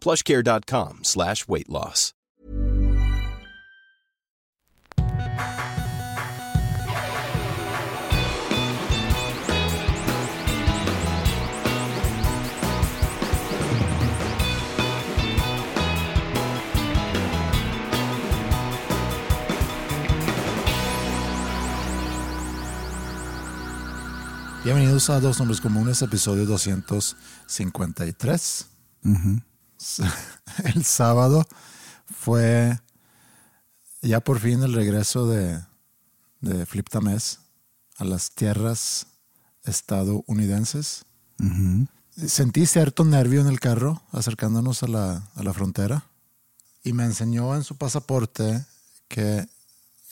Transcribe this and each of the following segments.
plushcare.com slash weight loss. Bienvenidos a Dos Nombres Comunes, episodio 253. El sábado fue ya por fin el regreso de, de Flip Tamés a las tierras estadounidenses. Sentí cierto nervio en el carro acercándonos a la, a la frontera y me enseñó en su pasaporte que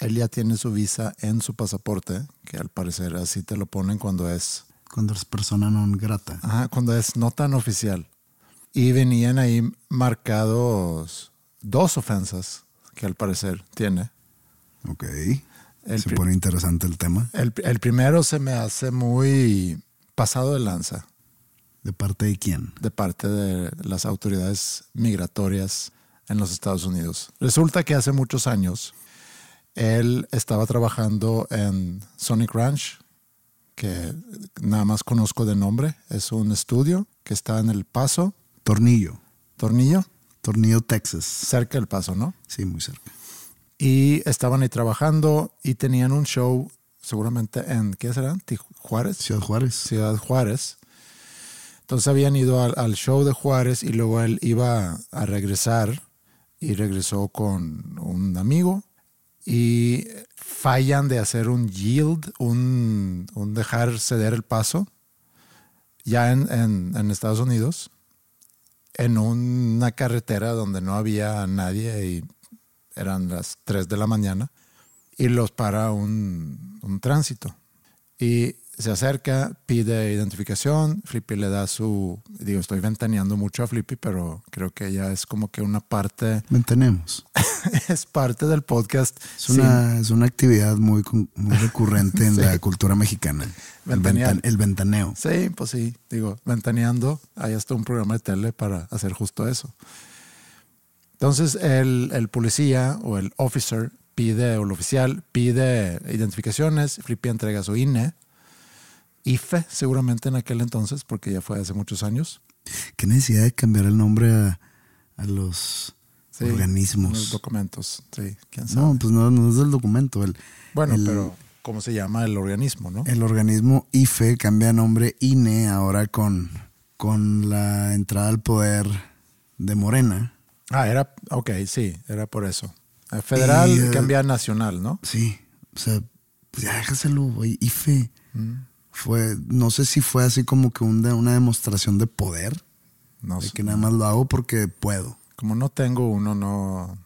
él ya tiene su visa en su pasaporte, que al parecer así te lo ponen cuando es... Cuando es persona non grata. Ajá, cuando es no tan oficial. Y venían ahí marcados dos ofensas que al parecer tiene. Ok. El, Se pone interesante el tema. el- el primero se me hace muy pasado de lanza ¿De parte de quién? de parte de las autoridades migratorias en los Estados Unidos. Resulta que hace muchos años él estaba trabajando en Sonic Ranch, que nada más conozco de nombre. Es un estudio que está en El Paso, Tornillo. Tornillo, Tornillo, Texas. cerca del Paso, ¿no? Sí, muy cerca. Y estaban ahí trabajando y tenían un show seguramente en, ¿qué será? Juárez. Ciudad Juárez. Ciudad Juárez. Entonces habían ido al, al show de Juárez y luego él iba a regresar y regresó con un amigo y fallan de hacer un yield, un, un dejar ceder el paso ya en, en- en Estados Unidos, en una carretera donde no había nadie y eran las 3 de la mañana y los para un, un tránsito. Y se acerca, pide identificación, Flippy le da su, digo, estoy ventaneando mucho a Flippy, pero creo que ya es como que una parte, Mantenemos. es parte del podcast. Es una, es una actividad muy, recurrente en Sí. la cultura mexicana. El, Ventanear. ventan- el ventaneo. Sí, pues sí, digo, ventaneando, hay hasta un programa de tele para hacer justo eso. Entonces el, el policía o el officer pide, o el oficial pide identificaciones, Flippy entrega su INE, IFE seguramente en aquel entonces, porque ya fue hace muchos años. ¿Qué necesidad de cambiar el nombre a, a los Sí, Los organismos? documentos, sí, quién sabe. No, pues no, no es del documento. El, bueno, el- pero ¿cómo se llama el organismo, no? El organismo IFE cambia nombre INE ahora con, con la entrada al poder de Morena. Ah, era, ok, sí, era por eso. Eh, Federal Y, eh, cambia a nacional, ¿no? Sí, o sea, pues ya déjaselo, güey. IFE Mm. Fue, no sé si fue así como que un de- una demostración de poder, No de sé. que nada más lo hago porque puedo. Como no tengo uno, no,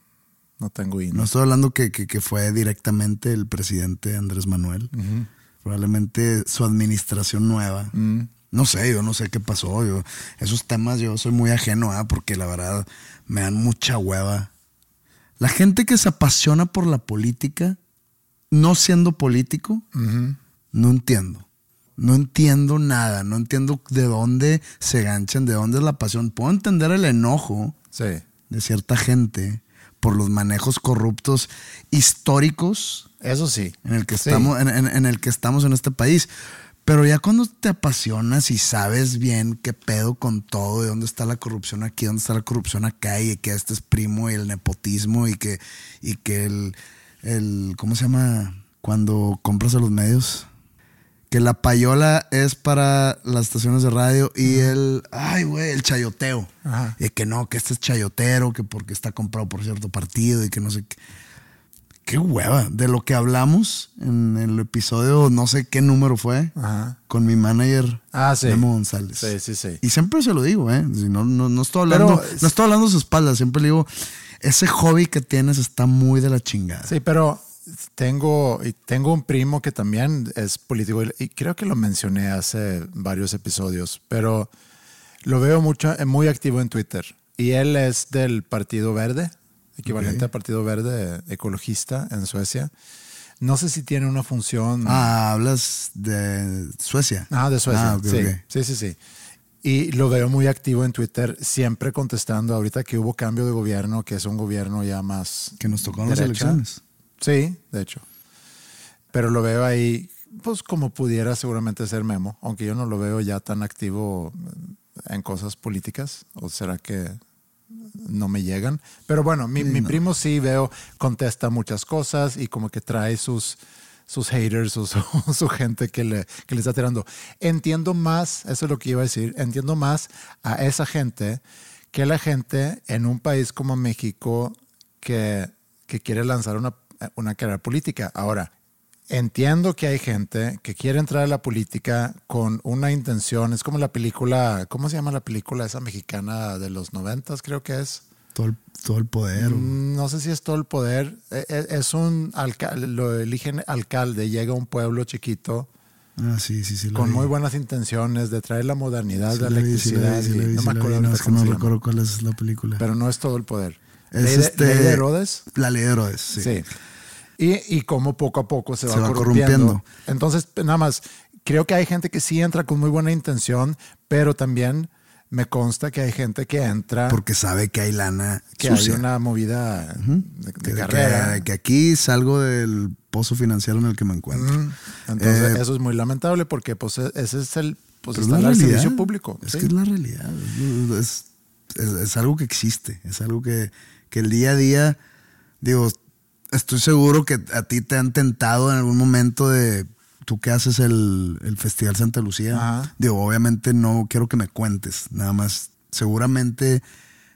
no tengo INE. No estoy hablando que, que, que fue directamente el presidente Andrés Manuel. Probablemente su administración nueva. Mm. No sé, yo no sé qué pasó. Yo, esos temas yo soy muy ajeno a porque la verdad me dan mucha hueva. La gente que se apasiona por la política, no siendo político, no entiendo. No entiendo nada. No entiendo de dónde se ganchan, de dónde es la pasión. Puedo entender el enojo Sí. de cierta gente por los manejos corruptos históricos Eso sí. en el que Sí. estamos en, en- en el que estamos en este país Pero ya cuando te apasionas y sabes bien qué pedo con todo, de dónde está la corrupción aquí, dónde está la corrupción acá, y que este es primo y el nepotismo, y que, y que el, el, ¿cómo se llama? Cuando compras a los medios. Que la payola es para las estaciones de radio y el, ay, güey, el chayoteo. Ajá. Y que no, que este es chayotero, que porque está comprado por cierto partido y que no sé qué. Qué hueva. De lo que hablamos en el episodio, no sé qué número fue, Ajá. con mi manager, Ah, sí. Memo González. Sí, sí, sí. Y siempre se lo digo, ¿eh? Si no, no, no estoy hablando, Pero- no estoy hablando a su espalda, siempre le digo, ese hobby que tienes está muy de la chingada. Sí, pero tengo, tengo un primo que también es político y- creo que lo mencioné hace varios episodios, pero lo veo mucho, eh, muy activo en Twitter. Y él es del Partido Verde, equivalente Ok. al Partido Verde ecologista en Suecia. No sé si tiene una función. Ah, hablas de Suecia. Ah, de Suecia. Ah, sí, sí, sí, sí. Y lo veo muy activo en Twitter, siempre contestando ahorita que hubo cambio de gobierno, que es un gobierno ya más Que nos tocaron las elecciones. Sí, de hecho. Pero lo veo ahí, pues como pudiera seguramente ser Memo, aunque yo no lo veo ya tan activo en cosas políticas, o será que no me llegan. Pero bueno, mi, mi primo sí veo, contesta muchas cosas y como que trae sus, sus haters o su, su gente que le, que le está tirando. Entiendo más, eso es lo que iba a decir, entiendo más a esa gente que la gente en un país como México que, que quiere lanzar una, una carrera política. Ahora, entiendo que hay gente que quiere entrar a la política con una intención, es como la película, ¿cómo se llama la película esa mexicana de los noventas creo que es? Todo el, todo el poder. Mm, No sé si es todo el poder. E- e- Es un alcalde, lo eligen alcalde, llega a un pueblo chiquito Ah, sí, sí, sí. con vi. muy buenas intenciones de traer la modernidad, Sí la sí electricidad. vi, sí vi, no sí me acuerdo no, es que no recuerdo cuál es la película. Pero no es todo el poder. Es Ley de- este- Ley de Herodes. La ley de Herodes, sí. Sí. Y, y cómo poco a poco se, Se va, va corrompiendo. corrompiendo. Entonces, nada más, creo que hay gente que sí entra con muy buena intención, pero también me consta que hay gente que entra Porque sabe que hay lana que sucia. hay una movida de, de Que- de carrera. Que, que aquí salgo del pozo financiero en el que me encuentro. Ujú. Entonces, Eh, eso es muy lamentable porque pues, e- ese es el pues, está realidad. servicio público. Es sí. que es la realidad. Es, es- es algo que existe. Es algo que, que el día a día, digo, estoy seguro que a ti te han tentado en algún momento de tú que haces el, el Festival Santa Lucía. Ajá. Digo, obviamente no quiero que me cuentes, nada más. Seguramente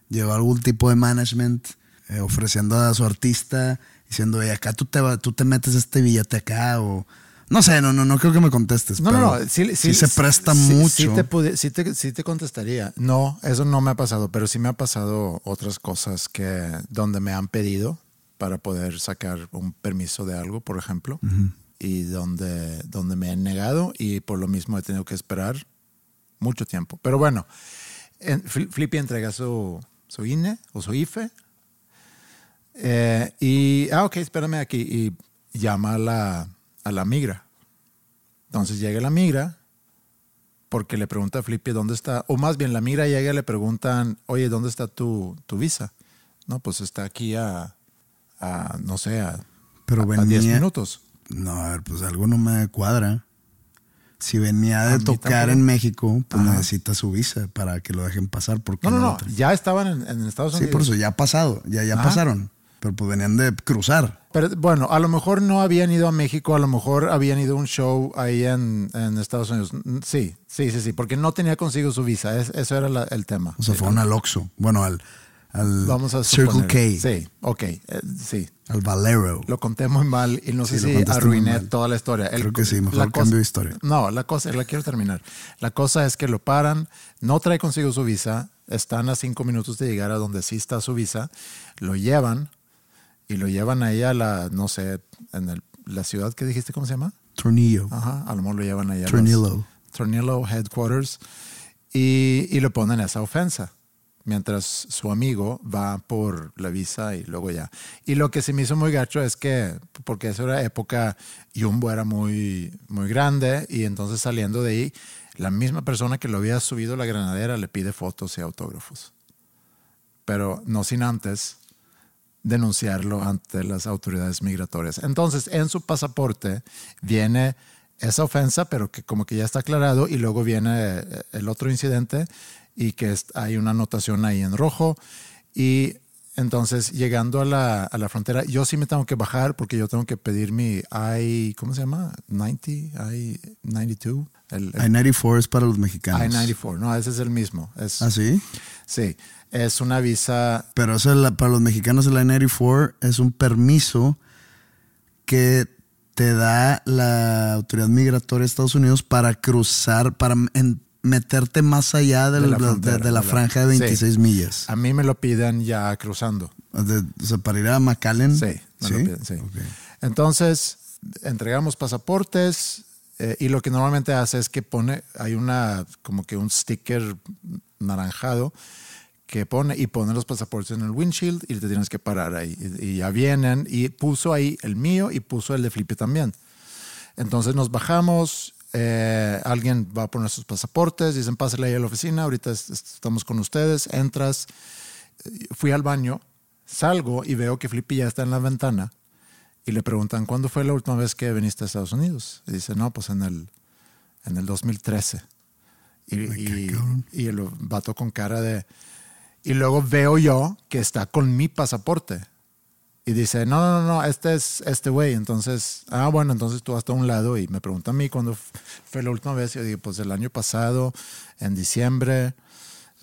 lleva algún tipo de management eh, ofreciendo a su artista, diciendo, "Oye, acá tú te, va- tú te metes este billete acá o... No sé, no, no, no creo que me contestes. No, no, pero no. Sí, sí, se presta sí, mucho. Sí te, sí te- sí te contestaría. No, eso no me ha pasado, pero sí me ha pasado otras cosas que donde me han pedido para poder sacar un permiso de algo, por ejemplo, y donde, donde me han negado y por lo mismo he tenido que esperar mucho tiempo. Pero bueno, en- Fli- Flippy entrega su, su INE o su IFE. eh, y, ah, ok, espérame aquí. Y llama a la, a la migra. Entonces llega la migra porque le pregunta a Flippy dónde está, o más bien la migra llega y le preguntan, oye, ¿dónde está tu, tu visa? No, pues está aquí a, a, no sé, a, Pero a- a venía- 10 minutos. No, a ver, pues algo no me cuadra. Si venía de tocar en México, pues Ajá. necesita su visa para que lo dejen pasar. Porque No, no, no, ya estaban en, en Estados Sí, Unidos. por eso ya ha pasado, ya, ya Ajá. pasaron. Pero pues venían de cruzar. Pero bueno, a lo mejor no habían ido a México, a lo mejor habían ido a un show ahí en, en Estados Unidos. Mm, Sí, sí, sí, sí, porque no tenía consigo su visa. Es- eso era la- el tema. O sea, Sí. fueron al Oxxo. Bueno, al, al Vamos a Circle. K. Sí, ok, eh, sí. Al Valero. Lo conté muy mal y no sé Sí, lo si arruiné toda la historia. El- Creo que sí, mejor cambio de historia. No, la cosa, la quiero terminar. La cosa es que lo paran, no trae consigo su visa, están a cinco minutos de llegar a donde sí está su visa, lo llevan y lo llevan ahí a la, no sé, en el- la ciudad que dijiste, ¿cómo se llama? Tornillo. Ajá, a lo mejor lo llevan ahí a los- Tornillo. Tornillo Headquarters y, y le ponen esa ofensa mientras su amigo va por la visa y luego ya. Y lo que se me hizo muy gacho es que, porque eso era época, Jumbo era muy, muy grande y entonces saliendo de ahí, la misma persona que lo había subido a la granadera le pide fotos y autógrafos. Pero no sin antes denunciarlo ante las autoridades migratorias. Entonces, en su pasaporte viene esa ofensa, pero que como que ya está aclarado y luego viene eh, el otro incidente y que hay una anotación ahí en rojo y entonces llegando a la, a la frontera yo sí me tengo que bajar porque yo tengo que pedir mi I, ¿cómo se llama? 90, I-92, el, el I-94 es para los mexicanos. I-94, no, ese es el mismo. Es, ¿Ah, sí? Sí, es una visa Pero eso es la- para los mexicanos el I-94 es un permiso que te da la autoridad migratoria de Estados Unidos para cruzar, para en- meterte más allá del- De la frontera, de de la- franja de Sí. 26 millas. A mí me lo piden ya cruzando. De- o sea, para ir a McAllen. Sí, me lo piden, sí. Ok. Entonces, entregamos pasaportes eh, y lo que normalmente hace es que pone, hay una, como que un sticker naranjado que pone y pone los pasaportes en el windshield y te tienes que parar ahí. Y, y ya vienen y puso ahí el mío y puso el de Felipe también. Entonces nos bajamos, eh, alguien va a poner sus pasaportes, dicen pásale ahí a la oficina, ahorita es- estamos con ustedes, entras, Eh, fui al baño, salgo y veo que Felipe ya está en la ventana y le preguntan, ¿cuándo fue la última vez que viniste a Estados Unidos? Y dice, no, pues en el, en el 2013. Y, y, y el vato con cara de... Y luego veo yo que está con mi pasaporte. Y dice, no, no, no, este es este güey. Entonces, ah, bueno, entonces tú hasta un lado y me pregunta a mí cuándo fue la última vez. Yo digo, pues el año pasado, en diciembre.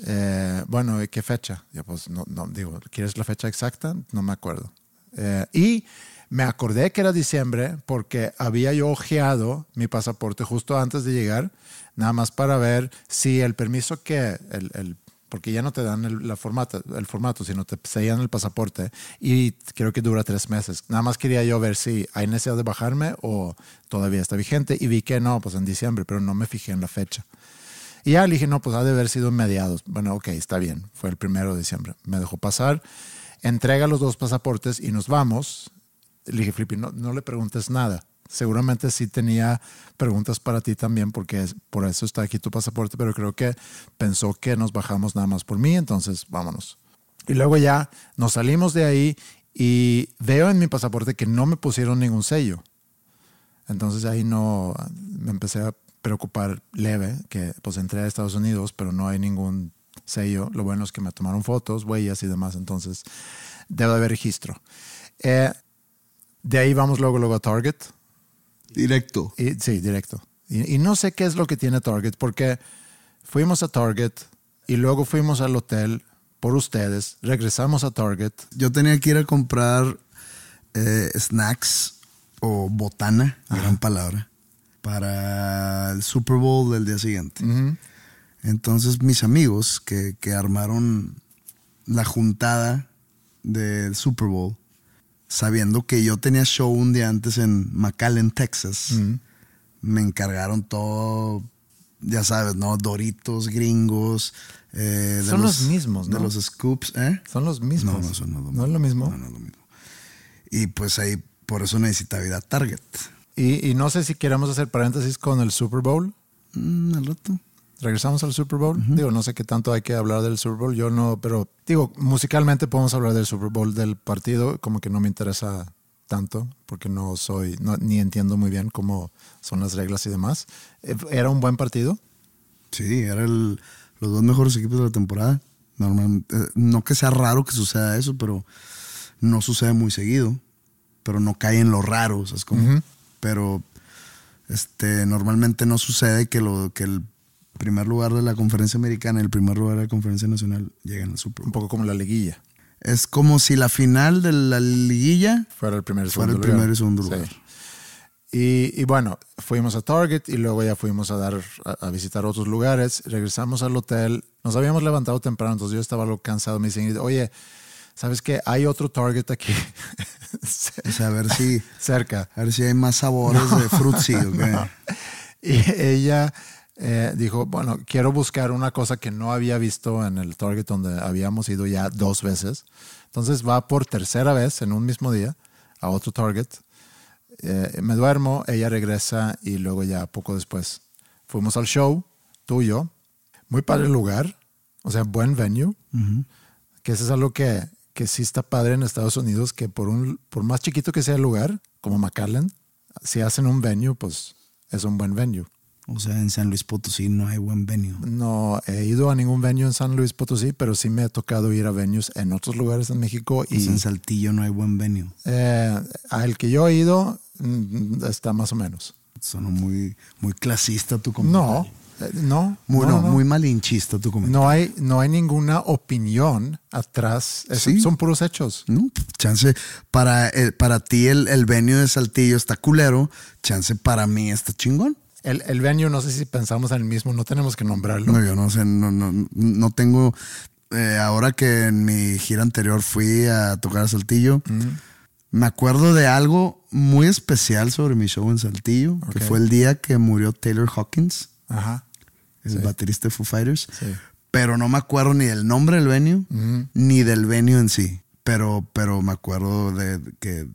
Eh, bueno, ¿y ¿qué fecha? Yo pues no, no, digo, ¿quieres la fecha exacta? No me acuerdo. Eh, y me acordé que era diciembre porque había yo ojeado mi pasaporte justo antes de llegar, nada más para ver si el permiso que, el, el- porque ya no te dan el, la formato, el formato, sino te sellan el pasaporte y creo que dura tres meses. Nada más quería yo ver si hay necesidad de bajarme o todavía está vigente y vi que no, pues en diciembre, pero no me fijé en la fecha. Y ya le dije, no, pues ha de haber sido en mediados. Bueno, ok, está bien. Fue el primero de diciembre. Me dejó pasar, entrega los dos pasaportes y nos vamos. Le dije, Flippy, no, no le preguntes nada. Seguramente sí tenía preguntas para ti también, porque por eso está aquí tu pasaporte, pero creo que pensó que nos bajamos nada más por mí, entonces vámonos. Y luego ya nos salimos de ahí y veo en mi pasaporte que no me pusieron ningún sello. Entonces ahí no me empecé a preocupar leve, que pues entré a Estados Unidos, pero no hay ningún sello. Lo bueno es que me tomaron fotos, huellas y demás, entonces debe haber registro. Eh, de ahí vamos luego, luego a Target. Directo. Y, sí, directo. Y, y no sé qué es lo que tiene Target, porque fuimos a Target y luego fuimos al hotel por ustedes, regresamos a Target. Yo tenía que ir a comprar eh, snacks o botana, gran palabra, para el Super Bowl del día siguiente. Entonces mis amigos que, que armaron la juntada del Super Bowl, sabiendo que yo tenía show un día antes en McAllen, Texas, me encargaron todo, ya sabes, ¿no? Doritos gringos. eh, de Son los mismos, De ¿no? los scoops, ¿eh? Son los mismos. No, no, eso no es lo ¿No es lo mismo? No, no es lo mismo. Y pues ahí, por eso necesitaba ir a Target. Y, y no sé si queremos hacer paréntesis con el Super Bowl. Mm, al rato. Regresamos al Super Bowl. Digo, no sé qué tanto hay que hablar del Super Bowl. Yo no, pero digo, musicalmente podemos hablar del Super Bowl, del partido, como que no me interesa tanto, porque no soy, no- ni entiendo muy bien cómo son las reglas y demás. Eh, Era un buen partido. Sí, era el, los dos mejores equipos de la temporada. Normalmente, eh, no que sea raro que suceda eso, pero no sucede muy seguido. Pero no cae en lo raro, ¿sabes cómo? Pero este, normalmente no sucede que, lo, que el primer lugar de la conferencia americana y el primer lugar de la conferencia nacional lleguen al Super Un Bowl. poco como la liguilla. Es como si la final de la liguilla Fuera el primer fuera el lugar. y segundo Sí. lugar. Y, y bueno, fuimos a Target y luego ya fuimos a dar a, a visitar otros lugares. Regresamos al hotel. Nos habíamos levantado temprano, entonces yo estaba algo cansado. Me dicen, oye, ¿sabes qué? Hay otro Target aquí O sea, a ver si, cerca. a ver si hay más sabores de frutzi. ¿o qué? Y ella eh, dijo, bueno, quiero buscar una cosa que no había visto en el Target donde habíamos ido ya dos veces. Entonces va por tercera vez en un mismo día a otro Target. Eh, me duermo, ella regresa y luego ya poco después fuimos al show, tú y yo. Muy padre lugar, o sea, buen venue. Que eso es algo que, que sí está padre en Estados Unidos, que por, un, por más chiquito que sea el lugar, como McAllen, si hacen un venue, pues es un buen venue. O sea, en San Luis Potosí no hay buen venue. No he ido a ningún venue en San Luis Potosí, pero sí me ha tocado ir a venues en otros lugares en México. Y Y en Saltillo no hay buen venue. eh, al que yo he ido mm, está más o menos. Sonó muy, muy clasista tu comentario. No, eh, no. Muy, no, no, no. muy malinchista tu comentario. No hay, no hay ninguna opinión atrás. Es- Sí. Son puros hechos. No, chance, para, eh, para ti el, el venue de Saltillo está culero, chance para mí está chingón. El, el venue, no sé si pensamos en el mismo, no tenemos que nombrarlo. No, yo no sé, no, no, no tengo. eh, ahora que en mi gira anterior fui a tocar a Saltillo, me acuerdo de algo muy especial sobre mi show en Saltillo, que fue el día que murió Taylor Hawkins, Ajá. el Sí. baterista de Foo Fighters. Sí. Pero no me acuerdo ni del nombre del venue, ni del venue en sí. Pero, pero me acuerdo de que,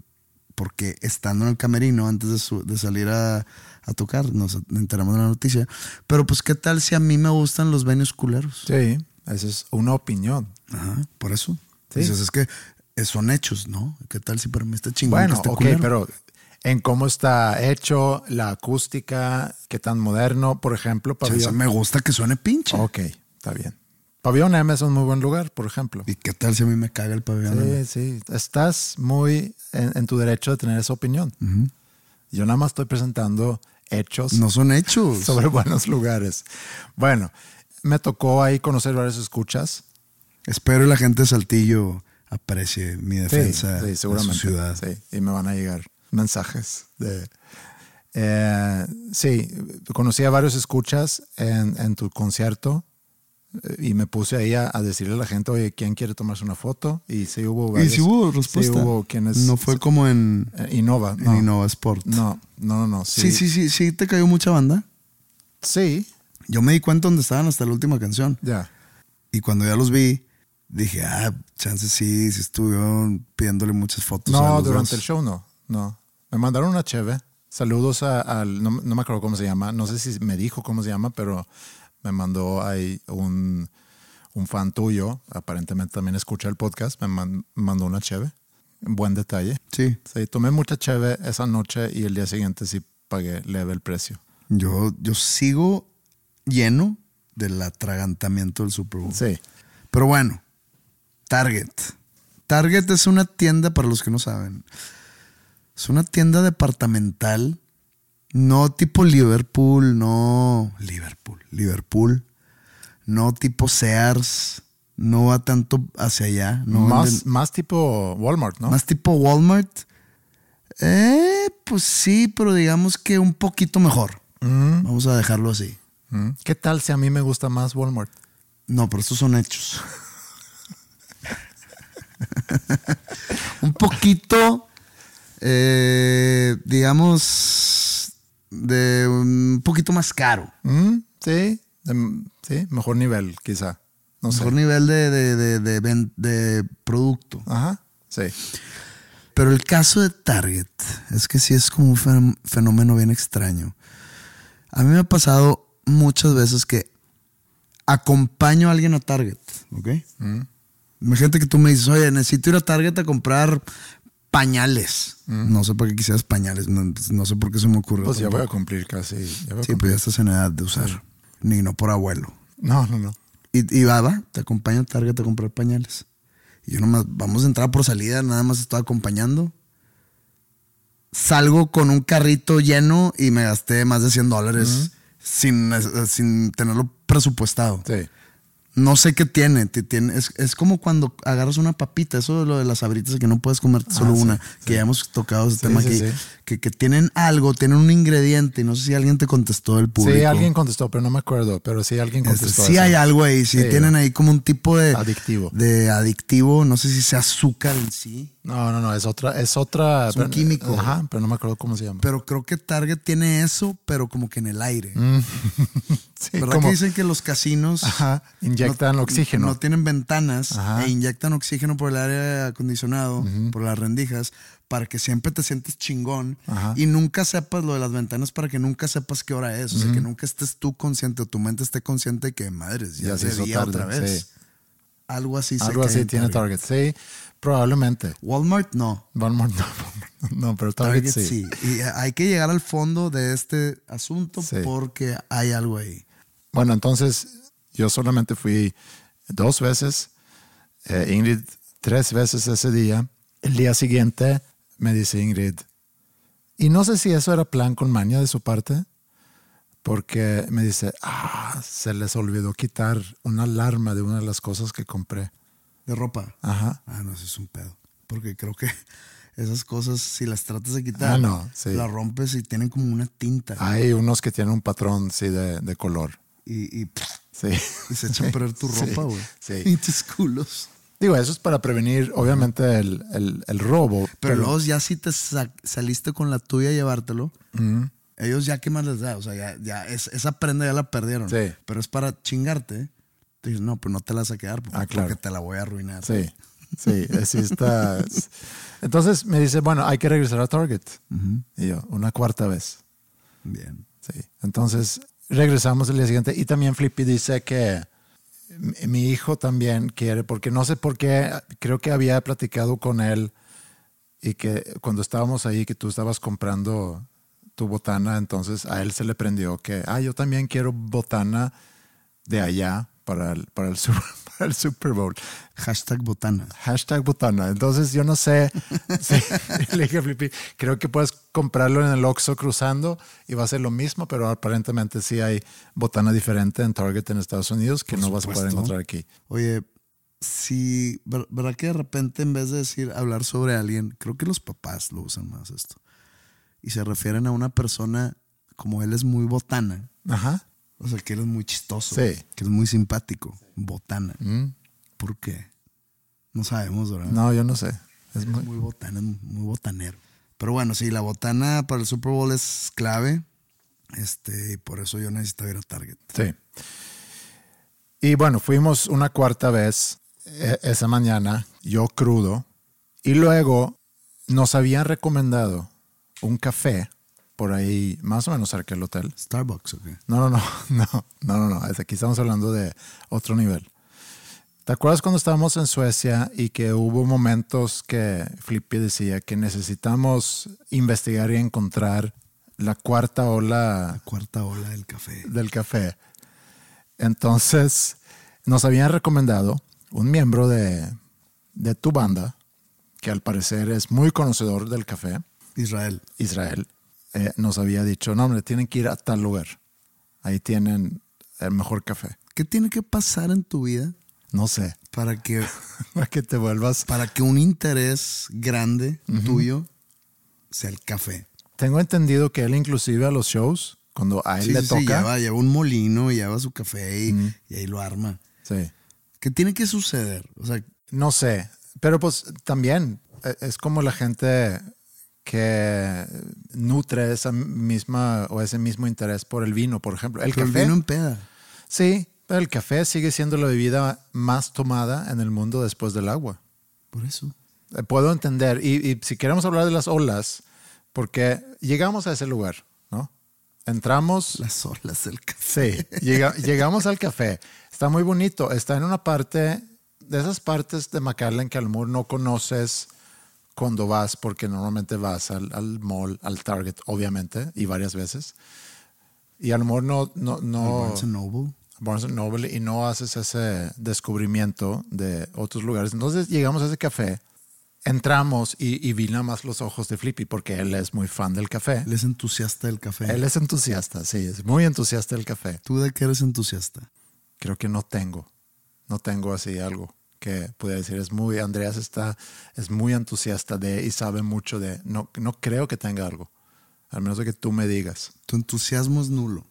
porque estando en el camerino antes de, su- de salir a, a tocar, nos enteramos de la noticia. Pero pues, ¿qué tal si a mí me gustan los venues culeros? Sí, esa es una opinión. Ajá, por eso. Sí. Dices, es que eh, son hechos, ¿no? ¿Qué tal si para mí está chingón? Bueno, que ok, culero? pero en cómo está hecho, la acústica, qué tan moderno, por ejemplo, Pabellón. me gusta que suene pinche. Ok, está bien. Pabellón M es un muy buen lugar, por ejemplo. ¿Y qué tal si a mí me caga el pabellón? Sí, sí. Estás muy en, en tu derecho de tener esa opinión. Yo nada más estoy presentando hechos No son hechos. sobre buenos lugares. Bueno, me tocó ahí conocer varias escuchas. Espero la gente de Saltillo aprecie mi Sí, defensa sí, de su seguramente. ciudad. Sí, y me van a llegar mensajes de. Eh, sí, conocí a varios escuchas en, en tu concierto y me puse ahí a, a decirle a la gente, oye, ¿quién quiere tomarse una foto? Y sí hubo Y si hubo respuesta. Sí hubo quienes. No fue como en, eh, Innova. en No, Innova Sport. no, no, no. no, Sí. sí, sí, sí, te cayó mucha banda. Sí, Yo me di cuenta donde estaban hasta la última canción. ya. Y cuando ya los vi, dije, ah, chance sí, sí estuvieron pidiéndole muchas fotos. a No, los durante dos. el show no, no. Me mandaron una cheve. Saludos a- al, no, no me acuerdo cómo se llama, no sé si me dijo cómo se llama, pero me mandó ahí un, un fan tuyo, aparentemente también escucha el podcast, me man- mandó una cheve. Buen detalle. Sí, Sí, tomé mucha cheve esa noche y el día siguiente sí pagué leve el precio. yo, yo sigo lleno del atragantamiento del Super Bowl. Sí. Pero bueno, Target. Target es una tienda, para los que no saben, es una tienda departamental, no tipo Liverpool, no Liverpool, Liverpool, no tipo Sears, no va tanto hacia allá, no más, venden- más tipo Walmart, ¿no? más tipo Walmart. Eh, pues sí, pero digamos que un poquito mejor. Mm, Vamos a dejarlo así. mm. ¿Qué tal si a mí me gusta más Walmart? No, pero estos son hechos. un poquito, eh, digamos, de un poquito más caro. Mm, sí, sí, mejor nivel, quizá. No sé. Mejor nivel de, de, de, producto. Ajá, sí. Pero el caso de Target es que sí es como un fen- fenómeno bien extraño. A mí me ha pasado muchas veces que acompaño a alguien a Target, ¿ok? Imagínate que tú me dices, oye, necesito ir a Target a comprar pañales. No sé por qué quisieras pañales, no, no sé por qué se me ocurrió. Pues ya voy a cumplir casi. ya voy a Sí, cumplir. pues ya estás en edad de usar. Ni no por abuelo. No, no, no. Y, y va, te acompaño a Target a comprar pañales. Y yo nomás, vamos a entrar por salida, nada más estoy acompañando. Salgo con un carrito lleno y me gasté más de 100 dólares sin, eh, sin tenerlo presupuestado. Sí. No sé qué tiene. te- tiene es, es como cuando agarras una papita, eso de lo de las abritas que no puedes comer solo Ah, sí, una, sí. que ya hemos tocado ese Sí, tema aquí. Sí. Que, que tienen algo, tienen un ingrediente. y No sé si alguien te contestó del público. Sí, alguien contestó, pero no me acuerdo. Pero sí, alguien Este, contestó. sí eso. hay algo ahí, sí, Sí. tienen ahí como un tipo de Adictivo. De adictivo, no sé si sea azúcar en sí, No, no, no, es otra. Es otra. Es un pero- químico. Ajá, pero no me acuerdo cómo se llama. pero creo que Target tiene eso, pero como que en el aire. sí, ¿Verdad como- que dicen que los casinos Ajá, inyectan oxígeno. No tienen ventanas Ajá. e inyectan oxígeno por el aire acondicionado, por las rendijas, para que siempre te sientes chingón Ajá. y nunca sepas lo de las ventanas para que nunca sepas qué hora es. O sea, que nunca estés tú consciente o tu mente esté consciente de que madres, ya, Ya se hizo día tarde, otra vez. sí. Algo así. Algo así en tiene Target. Sí, probablemente. Walmart no. Walmart no. No, pero Target, Target sí. sí. Y hay que llegar al fondo de este asunto Sí. porque hay algo ahí. Bueno, entonces yo solamente fui dos veces, eh, Ingrid tres veces ese día. El día siguiente me dice Ingrid, y no sé si eso era plan con maña de su parte, porque me dice, ah, se les olvidó quitar una alarma de una de las cosas que compré. De ropa. Ajá. Ah, no, eso es un pedo. Porque creo que esas cosas, si las tratas de quitar, Ah, no, sí. las rompes y tienen como una tinta. Hay unos que tienen un patrón, sí, de, de color. Y, y, pff, Sí. y se echan a perder tu ropa, güey. Sí. Y tus culos. Digo, eso es para prevenir, obviamente, el, el- el robo. Pero luego ya si te sa- saliste con la tuya a llevártelo, ellos ya qué más les da. O sea, ya, ya es- esa prenda ya la perdieron. Sí. Pero es para chingarte. Te dices, no, pero no te la vas a quedar porque, Ah, claro. porque te la voy a arruinar. Sí, sí, así está. Entonces me dice, bueno, hay que regresar a Target. Y yo, una cuarta vez. Bien. Sí. Entonces regresamos el día siguiente y también Flippy dice que mi- hijo también quiere, porque no sé por qué, creo que había platicado con él y que cuando estábamos ahí, que tú estabas comprando tu botana, entonces a él se le prendió que, ah, yo también quiero botana de allá para el, para el, Super, el Super Bowl. Hashtag botana. Hashtag botana. Entonces yo no sé. Sí, le dije a Flippy, creo que puedes comprarlo en el Oxxo cruzando y va a ser lo mismo, pero aparentemente sí hay botana diferente en Target en Estados Unidos que Por no vas a poder encontrar aquí. Oye, si, ver- ¿verdad que de repente en vez de decir hablar sobre alguien, creo que los papás lo usan más esto, y se refieren a una persona como él es muy botana, Ajá. O sea, que él es muy chistoso, Sí. que es muy simpático, botana. Mm. ¿Por qué? No sabemos, ¿verdad? No, yo no sé. Es muy, muy botana, muy botanero. Pero bueno, sí, la botana para el Super Bowl es clave. Este, y por eso yo necesito ir a Target. sí. Y bueno, fuimos una cuarta vez eh, esa mañana, yo crudo, y luego nos habían recomendado un café por ahí, más o menos cerca del hotel. Starbucks, ¿ok? No, no, no, no, no, no, Aquí estamos hablando de otro nivel. ¿Te acuerdas cuando estábamos en Suecia y que hubo momentos que Flippy decía que necesitamos investigar y encontrar la cuarta La ola cuarta ola del café. del café? Entonces, nos habían recomendado un miembro de, de tu banda, que al parecer es muy conocedor del café, Israel. Israel, eh, nos había dicho, no, hombre, tienen que ir a tal lugar. Ahí tienen el mejor café. ¿Qué tiene que pasar en tu vida No sé, para que, para que te vuelvas. para que un interés grande tuyo sea el café? Tengo entendido que él inclusive a los shows, cuando a él Sí, le sí, toca... sí, lleva, lleva un molino, lleva su café y, y ahí lo arma. sí. ¿Qué tiene que suceder? O sea, No sé, pero pues también eh, es como la gente que nutre esa misma o ese mismo interés por el vino, por ejemplo. El pero el café. vino. Sí, pero el café sigue siendo la bebida más tomada en el mundo después del agua. Por eso. Eh, Puedo entender. Y, y si queremos hablar de las olas, porque llegamos a ese lugar, ¿no? Entramos. Las olas del café. Sí, llega- llegamos al café. Está muy bonito. Está en una parte, de esas partes de McAllen que a lo mejor no conoces cuando vas, porque normalmente vas al, al mall, al Target, obviamente, y varias veces. Y a lo mejor no... no, no Barnes Noble. Barnes and Noble y no haces ese descubrimiento de otros lugares. Entonces llegamos a ese café, entramos y, y vi nada más los ojos de Flippy porque él es muy fan del café. Él es entusiasta del café. Él es entusiasta, sí, es muy entusiasta del café. ¿Tú de qué eres entusiasta? Creo que no tengo, no tengo así algo que pudiera decir. Es muy, Andreas está, es muy entusiasta de y sabe mucho de. No, no creo que tenga algo, al menos de que tú me digas. Tu entusiasmo es nulo.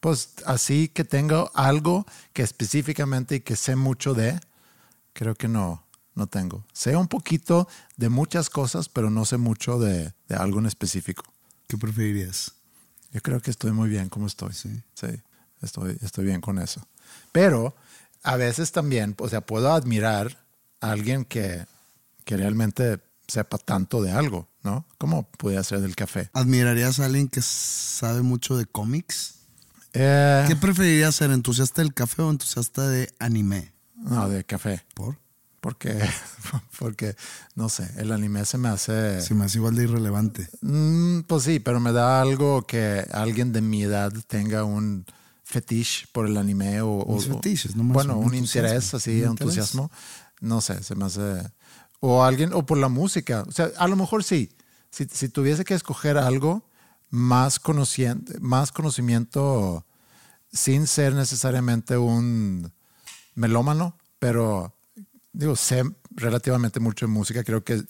Pues así que tengo algo que específicamente y que sé mucho de, creo que no, no tengo. Sé un poquito de muchas cosas, pero no sé mucho de, de algo en específico. ¿Qué preferirías? Yo creo que estoy muy bien como estoy. Sí. Sí, estoy, estoy bien con eso. Pero a veces también, o sea, puedo admirar a alguien que, que realmente sepa tanto de algo, ¿no? ¿Cómo puede ser del café? ¿Admirarías a alguien que sabe mucho de cómics? Eh, ¿Qué preferirías ser, entusiasta del café o entusiasta de anime? no, de café. ¿Por? Porque, porque, no sé, el anime se me hace... Se me hace igual de irrelevante. Mm, pues sí, pero me da algo que alguien de mi edad tenga un fetiche por el anime o... o- fetiches, Bueno, un un interés así, Un entusiasmo. No sé, se me hace... O alguien, o por la música. O sea, a lo mejor sí. Si, si tuviese que escoger algo más, conociente, más conocimiento sin ser necesariamente un melómano, pero digo, sé relativamente mucho de música, creo que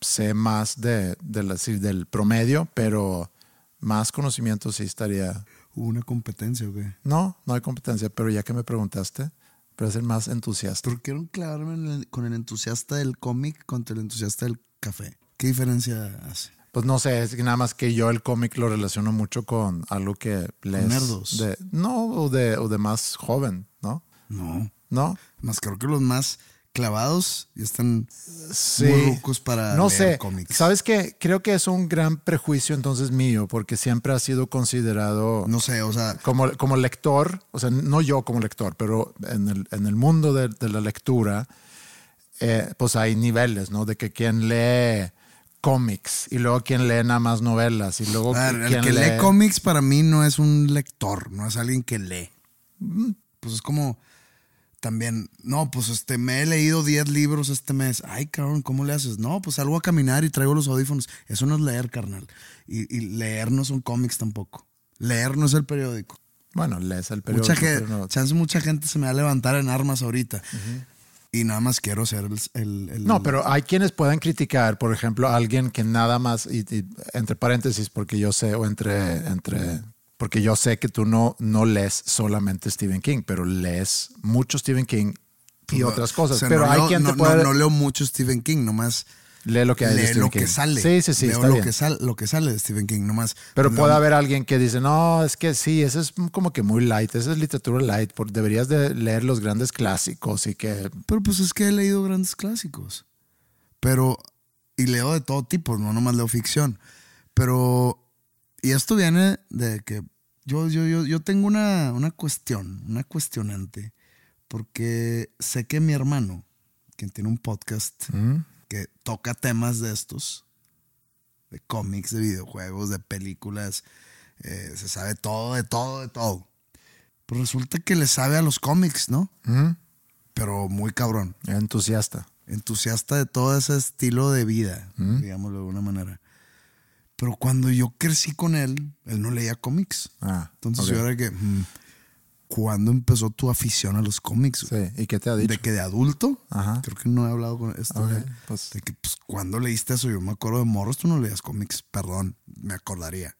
sé más de, de la- sí, del promedio, pero más conocimiento sí estaría... ¿Hubo una competencia o qué? No, no hay competencia, pero ya que me preguntaste, pero ser más entusiasta. ¿Por qué no clavarme en el- con el entusiasta del cómic contra el entusiasta del café? ¿Qué diferencia hace? Pues no sé, es que nada más que yo el cómic lo relaciono mucho con algo que lees. nerdos. De, no, o de, o de más joven, ¿no? No. ¿No? Más creo que los más clavados ya están Sí. muy rucos para no leer sé. cómics. ¿Sabes qué? Creo que es un gran prejuicio entonces mío, porque siempre ha sido considerado No sé, o sea, como, como lector, o sea, no yo como lector, pero en el, en el mundo de, de la lectura, eh, pues hay niveles, ¿no? De que quien lee cómics y luego quien lee nada más novelas y luego a ver, el que lee cómics para mí no es un lector, no es alguien que lee. Pues es como también, no, pues este, me he leído 10 libros este mes. Ay, cabrón, ¿cómo le haces? No, pues salgo a caminar y traigo los audífonos. Eso no es leer, carnal. Y, y leer no son cómics tampoco. Leer no es el periódico. Bueno, lees el periódico. Mucha gente, pero no- chance mucha gente se me va a levantar en armas ahorita. Y nada más quiero ser el... el- el- No, pero hay quienes pueden criticar, por ejemplo, a alguien que nada más, y, y entre paréntesis, porque yo sé, o entre, entre, porque yo sé que tú no, no lees solamente Stephen King, pero lees mucho Stephen King y No, otras cosas. o sea, pero no hay leo- quien no, te puede... no, no leo mucho Stephen King, nomás lee lo que hay de lee Stephen lo King. que sale. Sí, sí, sí, Leo está lo bien. que, sale, lo que sale de Stephen King, nomás. Pero puede haber alguien que dice, no, es que sí, eso es como que muy light, esa es literatura light, por- deberías de leer los grandes clásicos y que... Pero pues es que he leído grandes clásicos. Pero, y leo de todo tipo, no nomás leo ficción. Pero, y esto viene de que yo, yo, yo, yo tengo una, una cuestión, una cuestionante, porque sé que mi hermano, quien tiene un podcast ¿Mm? que toca temas de estos, de cómics, de videojuegos, de películas, eh, se sabe todo, de todo, de todo. Pero resulta que le sabe a los cómics, ¿no? ¿Mm? Pero muy cabrón Entusiasta. entusiasta de todo ese estilo de vida, digámoslo de alguna manera. Pero cuando yo crecí con él, él no leía cómics. Ah, Entonces ok. yo era que, mm, ¿cuándo empezó tu afición a los cómics? Sí, ¿y qué te ha dicho? De que de adulto, Ajá. creo que no he hablado con esto. Ok, de, pues- de que, pues, ¿cuándo leíste eso? Yo me acuerdo de morros, tú no leías cómics, perdón, me acordaría.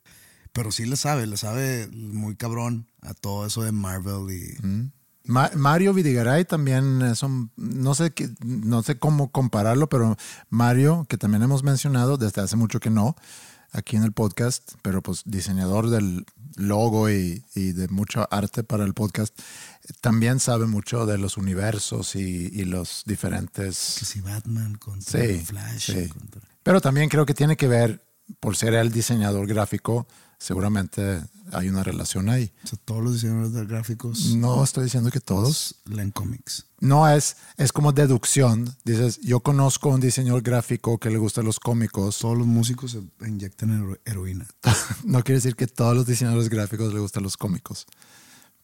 Pero sí le sabe, le sabe muy cabrón a todo eso de Marvel y... Ma- Mario Vidigaray también es un, no sé, qué- no sé cómo compararlo, pero Mario, que también hemos mencionado desde hace mucho que no, aquí en el podcast, pero pues diseñador del logo y, y de mucho arte para el podcast, también sabe mucho de los universos y, y los Que diferentes... si Batman contra Sí, Flash. sí. contra- Pero también creo que tiene que ver, por ser el diseñador gráfico, seguramente hay una relación ahí. O sea, todos los diseñadores de gráficos No estoy diciendo que todos, leen cómics. No es, es como deducción. Dices, yo conozco un diseñador gráfico que le gustan los cómicos. Todos los músicos se inyectan hero- heroína. No quiere decir que todos los diseñadores gráficos le gustan los cómicos.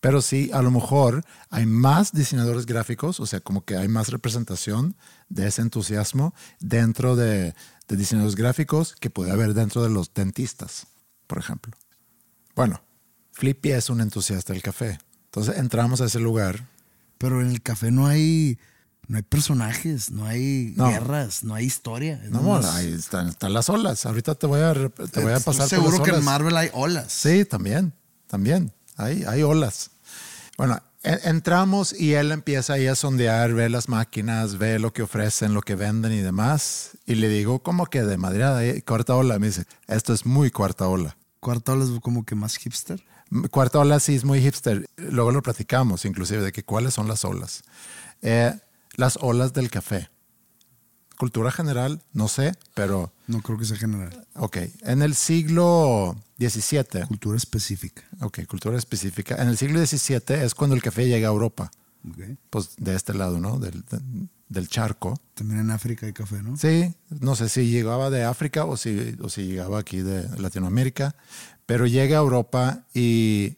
Pero sí, a lo mejor hay más diseñadores gráficos, o sea, como que hay más representación de ese entusiasmo dentro de, de diseñadores gráficos que puede haber dentro de los dentistas, por ejemplo. Bueno, Flippy es un entusiasta del café. Entonces entramos a ese lugar. Pero en el café no hay, no hay personajes, no hay No. guerras, no hay historia. Es No, nomás- ahí están, están las olas. Ahorita te voy a, te voy a pasar por seguro las que en olas. Marvel hay olas. Sí, también, también. Hay, hay olas. Bueno, entramos y él empieza ahí a sondear, ve las máquinas, ve lo que ofrecen, lo que venden y demás. Y le digo, ¿cómo que de madreada? Cuarta ola. Me dice, esto es muy cuarta ola. Cuarta ola es como que más hipster. Cuarta ola sí es muy hipster. Luego lo platicamos, inclusive, de que cuáles son las olas. Eh, las olas del café. Cultura general, no sé, pero No creo que sea general. ok. En el siglo XVII, Cultura específica. ok, cultura específica. En el siglo XVII es cuando el café llega a Europa. Ok. Pues de este lado, ¿no? Del- de- del charco. También en África hay café, ¿no? Sí, no sé si llegaba de África o si, o si llegaba aquí de Latinoamérica, pero llega a Europa y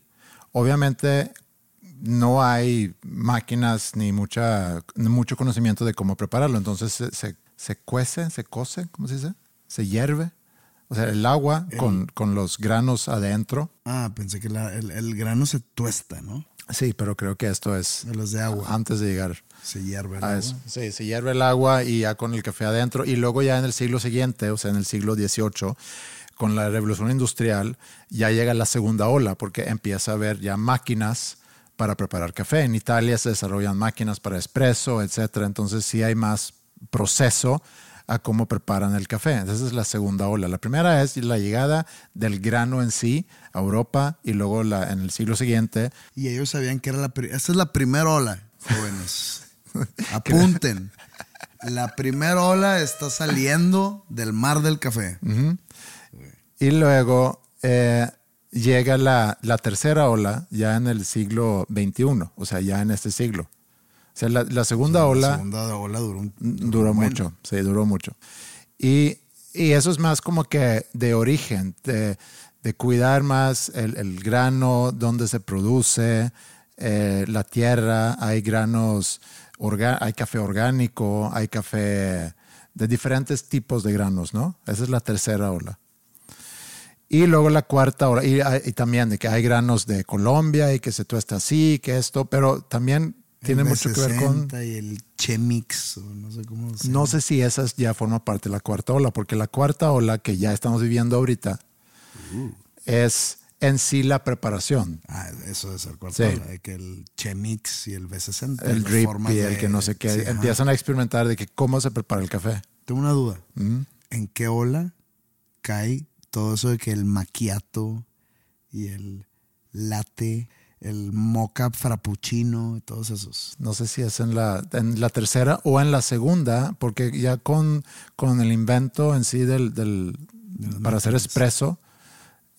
obviamente no hay máquinas ni mucha, mucho conocimiento de cómo prepararlo. Entonces se, se, se cuece, se cose, ¿cómo se dice? Se hierve. O sea, el agua con, con los granos adentro. Ah, pensé que la- el, el grano se tuesta, ¿no? Sí, pero creo que esto es De los de agua. antes de llegar Se hierve el agua. eso. Sí, se hierve el agua y ya con el café adentro. Y luego ya en el siglo siguiente, o sea, en el siglo XVIII, con la revolución industrial, ya llega la segunda ola, porque empieza a haber ya máquinas para preparar café. En Italia se desarrollan máquinas para espresso, etcétera. Entonces sí hay más proceso a cómo preparan el café. Esa es la segunda ola. La primera es la llegada del grano en sí a Europa y luego la, en el siglo siguiente Y ellos sabían que era la primera. Esta es la primera ola, jóvenes. Apunten. La primera ola está saliendo del mar del café. Y luego eh, llega la, la tercera ola ya en el siglo XXI, o sea, ya en este siglo. Sea, la, la segunda La ola segunda ola duró, un- duró mucho, sí, duró mucho. Y, y eso es más como que de origen, de, de cuidar más el, el grano, donde se produce, eh, la tierra, hay granos, orga- hay café orgánico, hay café de diferentes tipos de granos, ¿no? Esa es la tercera ola. Y luego la cuarta ola, y, y también de que hay granos de Colombia y que se tuesta así, que esto, pero también tiene El mucho que ver con... B60 Y el Chemix, o no sé cómo se No sé si esa es- ya forma parte de la cuarta ola, porque la cuarta ola que ya estamos viviendo ahorita Uh. es en sí la preparación. Ah, eso es el cuarto Sí. ola, de que el Chemix y el B60. El drip y el de- que no sé qué. sí, ajá. Empiezan a experimentar de que cómo se prepara el café. Tengo una duda. ¿En qué ola cae todo eso de que el macchiato y el latte, el mocha frappuccino, todos esos? No sé si es en la, en la tercera o en la segunda, porque ya con, con el invento en sí del, del para hacer espresso,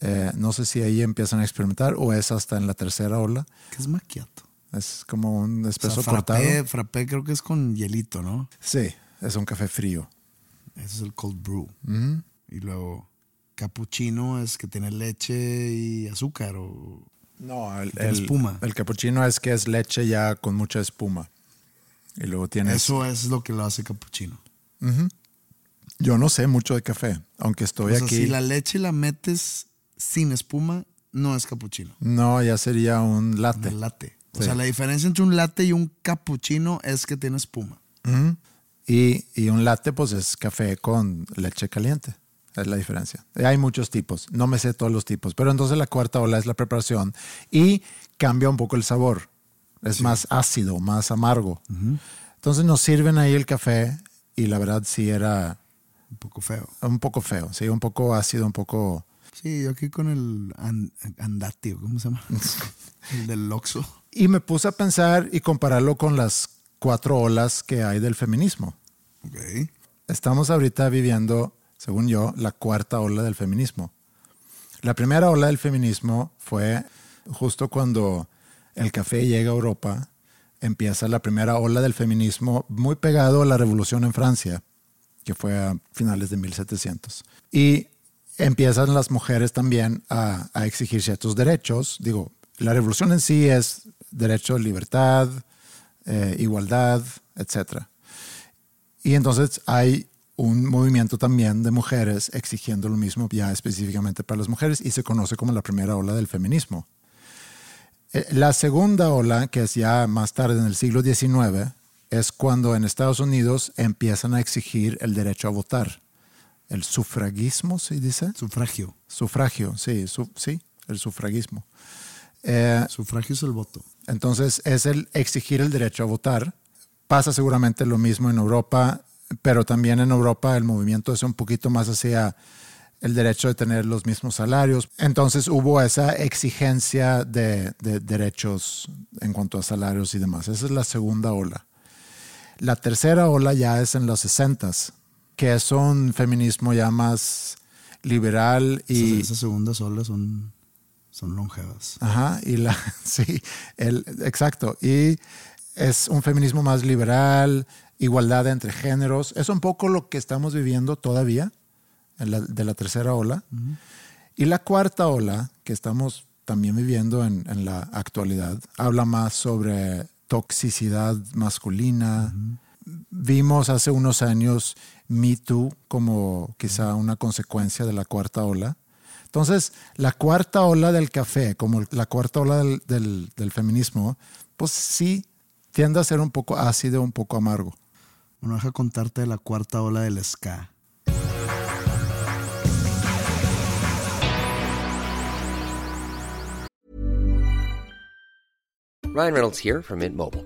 eh, no sé si ahí empiezan a experimentar o es hasta en la tercera ola. ¿Qué es macchiato? Es como un O sea, espresso frappé, cortado. frappé creo que es con hielito, ¿no? Sí, es un café frío. Ese es el cold brew. Y luego cappuccino es que tiene leche y azúcar o No, el, el- espuma. El cappuccino es que es leche ya con mucha espuma. Y luego eso es lo que lo hace cappuccino. Yo no sé mucho de café, aunque estoy O sea, aquí. si la leche la metes sin espuma, no es cappuccino. No, ya sería un latte. El latte. O sea, la diferencia entre un latte y un cappuccino es que tiene espuma. Y, y un latte, pues es café con leche caliente. Es la diferencia. Hay muchos tipos. No me sé todos los tipos. Pero entonces la cuarta ola es la preparación y cambia un poco el sabor. Es más ácido, más amargo. Entonces nos sirven ahí el café y la verdad sí era Un poco feo. un poco feo. Sí, un poco ácido, un poco. Sí, yo aquí con el an- andati, ¿o ¿cómo se llama? el del Oxxo. Y me puse a pensar y compararlo con las cuatro olas que hay del feminismo. Ok. Estamos ahorita viviendo, según yo, la cuarta ola del feminismo. La primera ola del feminismo fue justo cuando el café llega a Europa, empieza la primera ola del feminismo muy pegado a la revolución en Francia, que fue a finales de 1700. Y empiezan las mujeres también a, a exigir ciertos derechos. Digo, la revolución en sí es derecho, libertad, eh, igualdad, etcétera. Y entonces hay un movimiento también de mujeres exigiendo lo mismo ya específicamente para las mujeres y se conoce como la primera ola del feminismo. Eh, La segunda ola, que es ya más tarde en el siglo XIX, es cuando en Estados Unidos empiezan a exigir el derecho a votar. El sufragismo, ¿se dice? Sufragio. Sufragio, sí, su- sí, el sufragismo. Eh, Sufragio es el voto. entonces es el exigir el derecho a votar. Pasa seguramente lo mismo en Europa, pero también en Europa el movimiento es un poquito más hacia el derecho de tener los mismos salarios. Entonces hubo esa exigencia de, de derechos en cuanto a salarios y demás. Esa es la segunda ola. La tercera ola ya es en los 60 que es un feminismo ya más liberal y... Esas, esas segundas olas son, son longevas. Ajá, y la, sí, el, exacto. Y es un feminismo más liberal, igualdad entre géneros. Es un poco lo que estamos viviendo todavía en la- de la tercera ola. Y la cuarta ola, que estamos también viviendo en, en la actualidad, habla más sobre toxicidad masculina. Vimos hace unos años Me Too como quizá una consecuencia de la cuarta ola. Entonces, la cuarta ola del café, como la cuarta ola del, del- del feminismo, pues sí tiende a ser un poco ácido, un poco amargo. Bueno, deja contarte de la cuarta ola del ska. Ryan Reynolds here from Mint Mobile.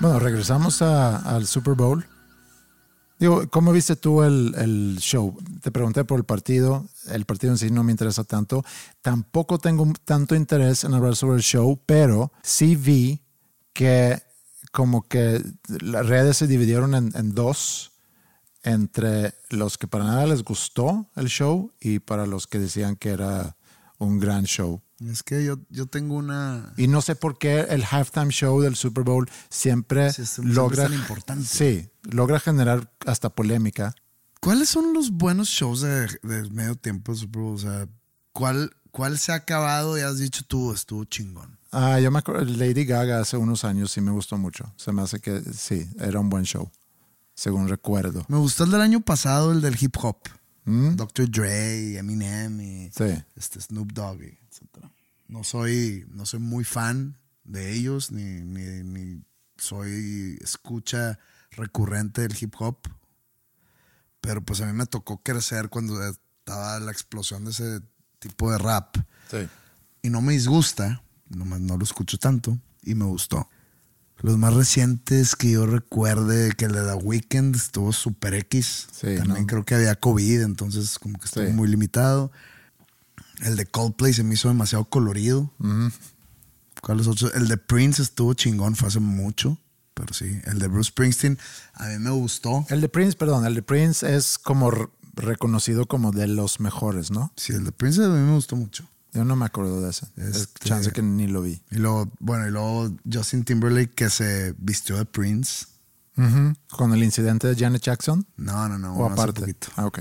Bueno, regresamos al Super Bowl. Digo, ¿cómo viste tú el, show? Te pregunté por el partido. El partido en sí no me interesa tanto. Tampoco tengo tanto interés en hablar sobre el show, pero sí vi que como que las redes se dividieron en dos, entre los que para nada les gustó el show y para los que decían que era un gran show. Es que yo, yo tengo una. Y no sé por qué el halftime show del Super Bowl siempre Sí, logra, es tan importante. sí, logra generar hasta polémica. ¿Cuáles son los buenos shows de, de medio tiempo de Super Bowl? O sea, ¿cuál, ¿cuál se ha acabado y has dicho tú, estuvo chingón? Ah, yo me acuerdo, Lady Gaga hace unos años sí me gustó mucho. Se me hace que sí, era un buen show, según recuerdo. Me gustó el del año pasado, el del hip hop. ¿Mm? Dr. Dre, Eminem y Sí. este Snoop Dogg. No soy, no soy muy fan de ellos, ni, ni, ni soy escucha recurrente del hip hop. Pero pues a mí me tocó crecer cuando estaba la explosión de ese tipo de rap. Sí. Y no me disgusta, nomás no lo escucho tanto, y me gustó. Los más recientes que yo recuerde, que el de The Weeknd estuvo super X. Sí, También ¿no? creo que había COVID, entonces como que estuvo Sí. muy limitado. El de Coldplay se me hizo demasiado colorido. ¿Cuáles otros? El de Prince estuvo chingón, fue hace mucho. Pero sí, el de Bruce Springsteen a mí me gustó. El de Prince, perdón, el de Prince es como reconocido como de los mejores, ¿no? Sí, el de Prince a mí me gustó mucho. Yo no me acuerdo de ese. Es Este- chance que ni lo vi. Y luego, bueno, y luego Justin Timberlake que se vistió de Prince. Con el incidente de Janet Jackson. No, no, no. o hace aparte. poquito. Ah, ok.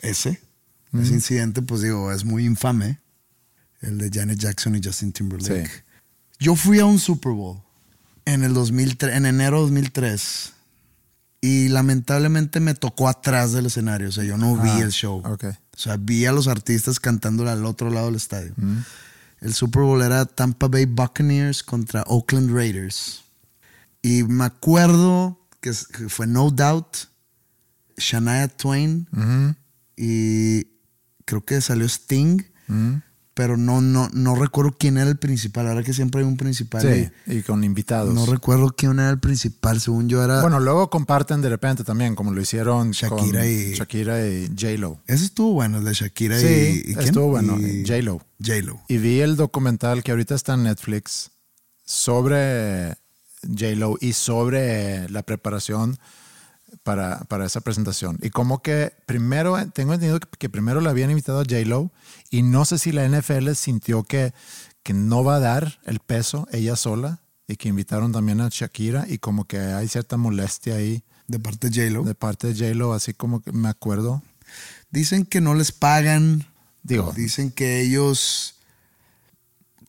Ese. Ese incidente, pues digo, es muy infame. El de Janet Jackson y Justin Timberlake. Sí. Yo fui a un Super Bowl en el 2003, en enero de 2003. Y lamentablemente me tocó atrás del escenario. O sea, yo no vi el show. O sea, vi a los artistas cantándole al otro lado del estadio. El Super Bowl era Tampa Bay Buccaneers contra Oakland Raiders. Y me acuerdo que fue No Doubt, Shania Twain y creo que salió Sting, pero no, no, no recuerdo quién era el principal. Ahora que siempre hay un principal. Sí, y y con invitados. no recuerdo quién era el principal. Según yo era. Bueno, luego comparten de repente también, como lo hicieron Shakira con y- Shakira y J-Lo. ese estuvo bueno, el de Shakira Sí, y, y. quién? estuvo bueno, J-Lo. J-Lo. Y vi el documental que ahorita está en Netflix sobre J-Lo y sobre la preparación para, para esa presentación. Y como que primero, tengo entendido que, primero le habían invitado a J-Lo y no sé si la NFL sintió que, que no va a dar el peso ella sola y que invitaron también a Shakira y como que hay cierta molestia ahí De parte de J-Lo. de parte de J-Lo, así como que me acuerdo. Dicen que no les pagan. Digo, Dicen que ellos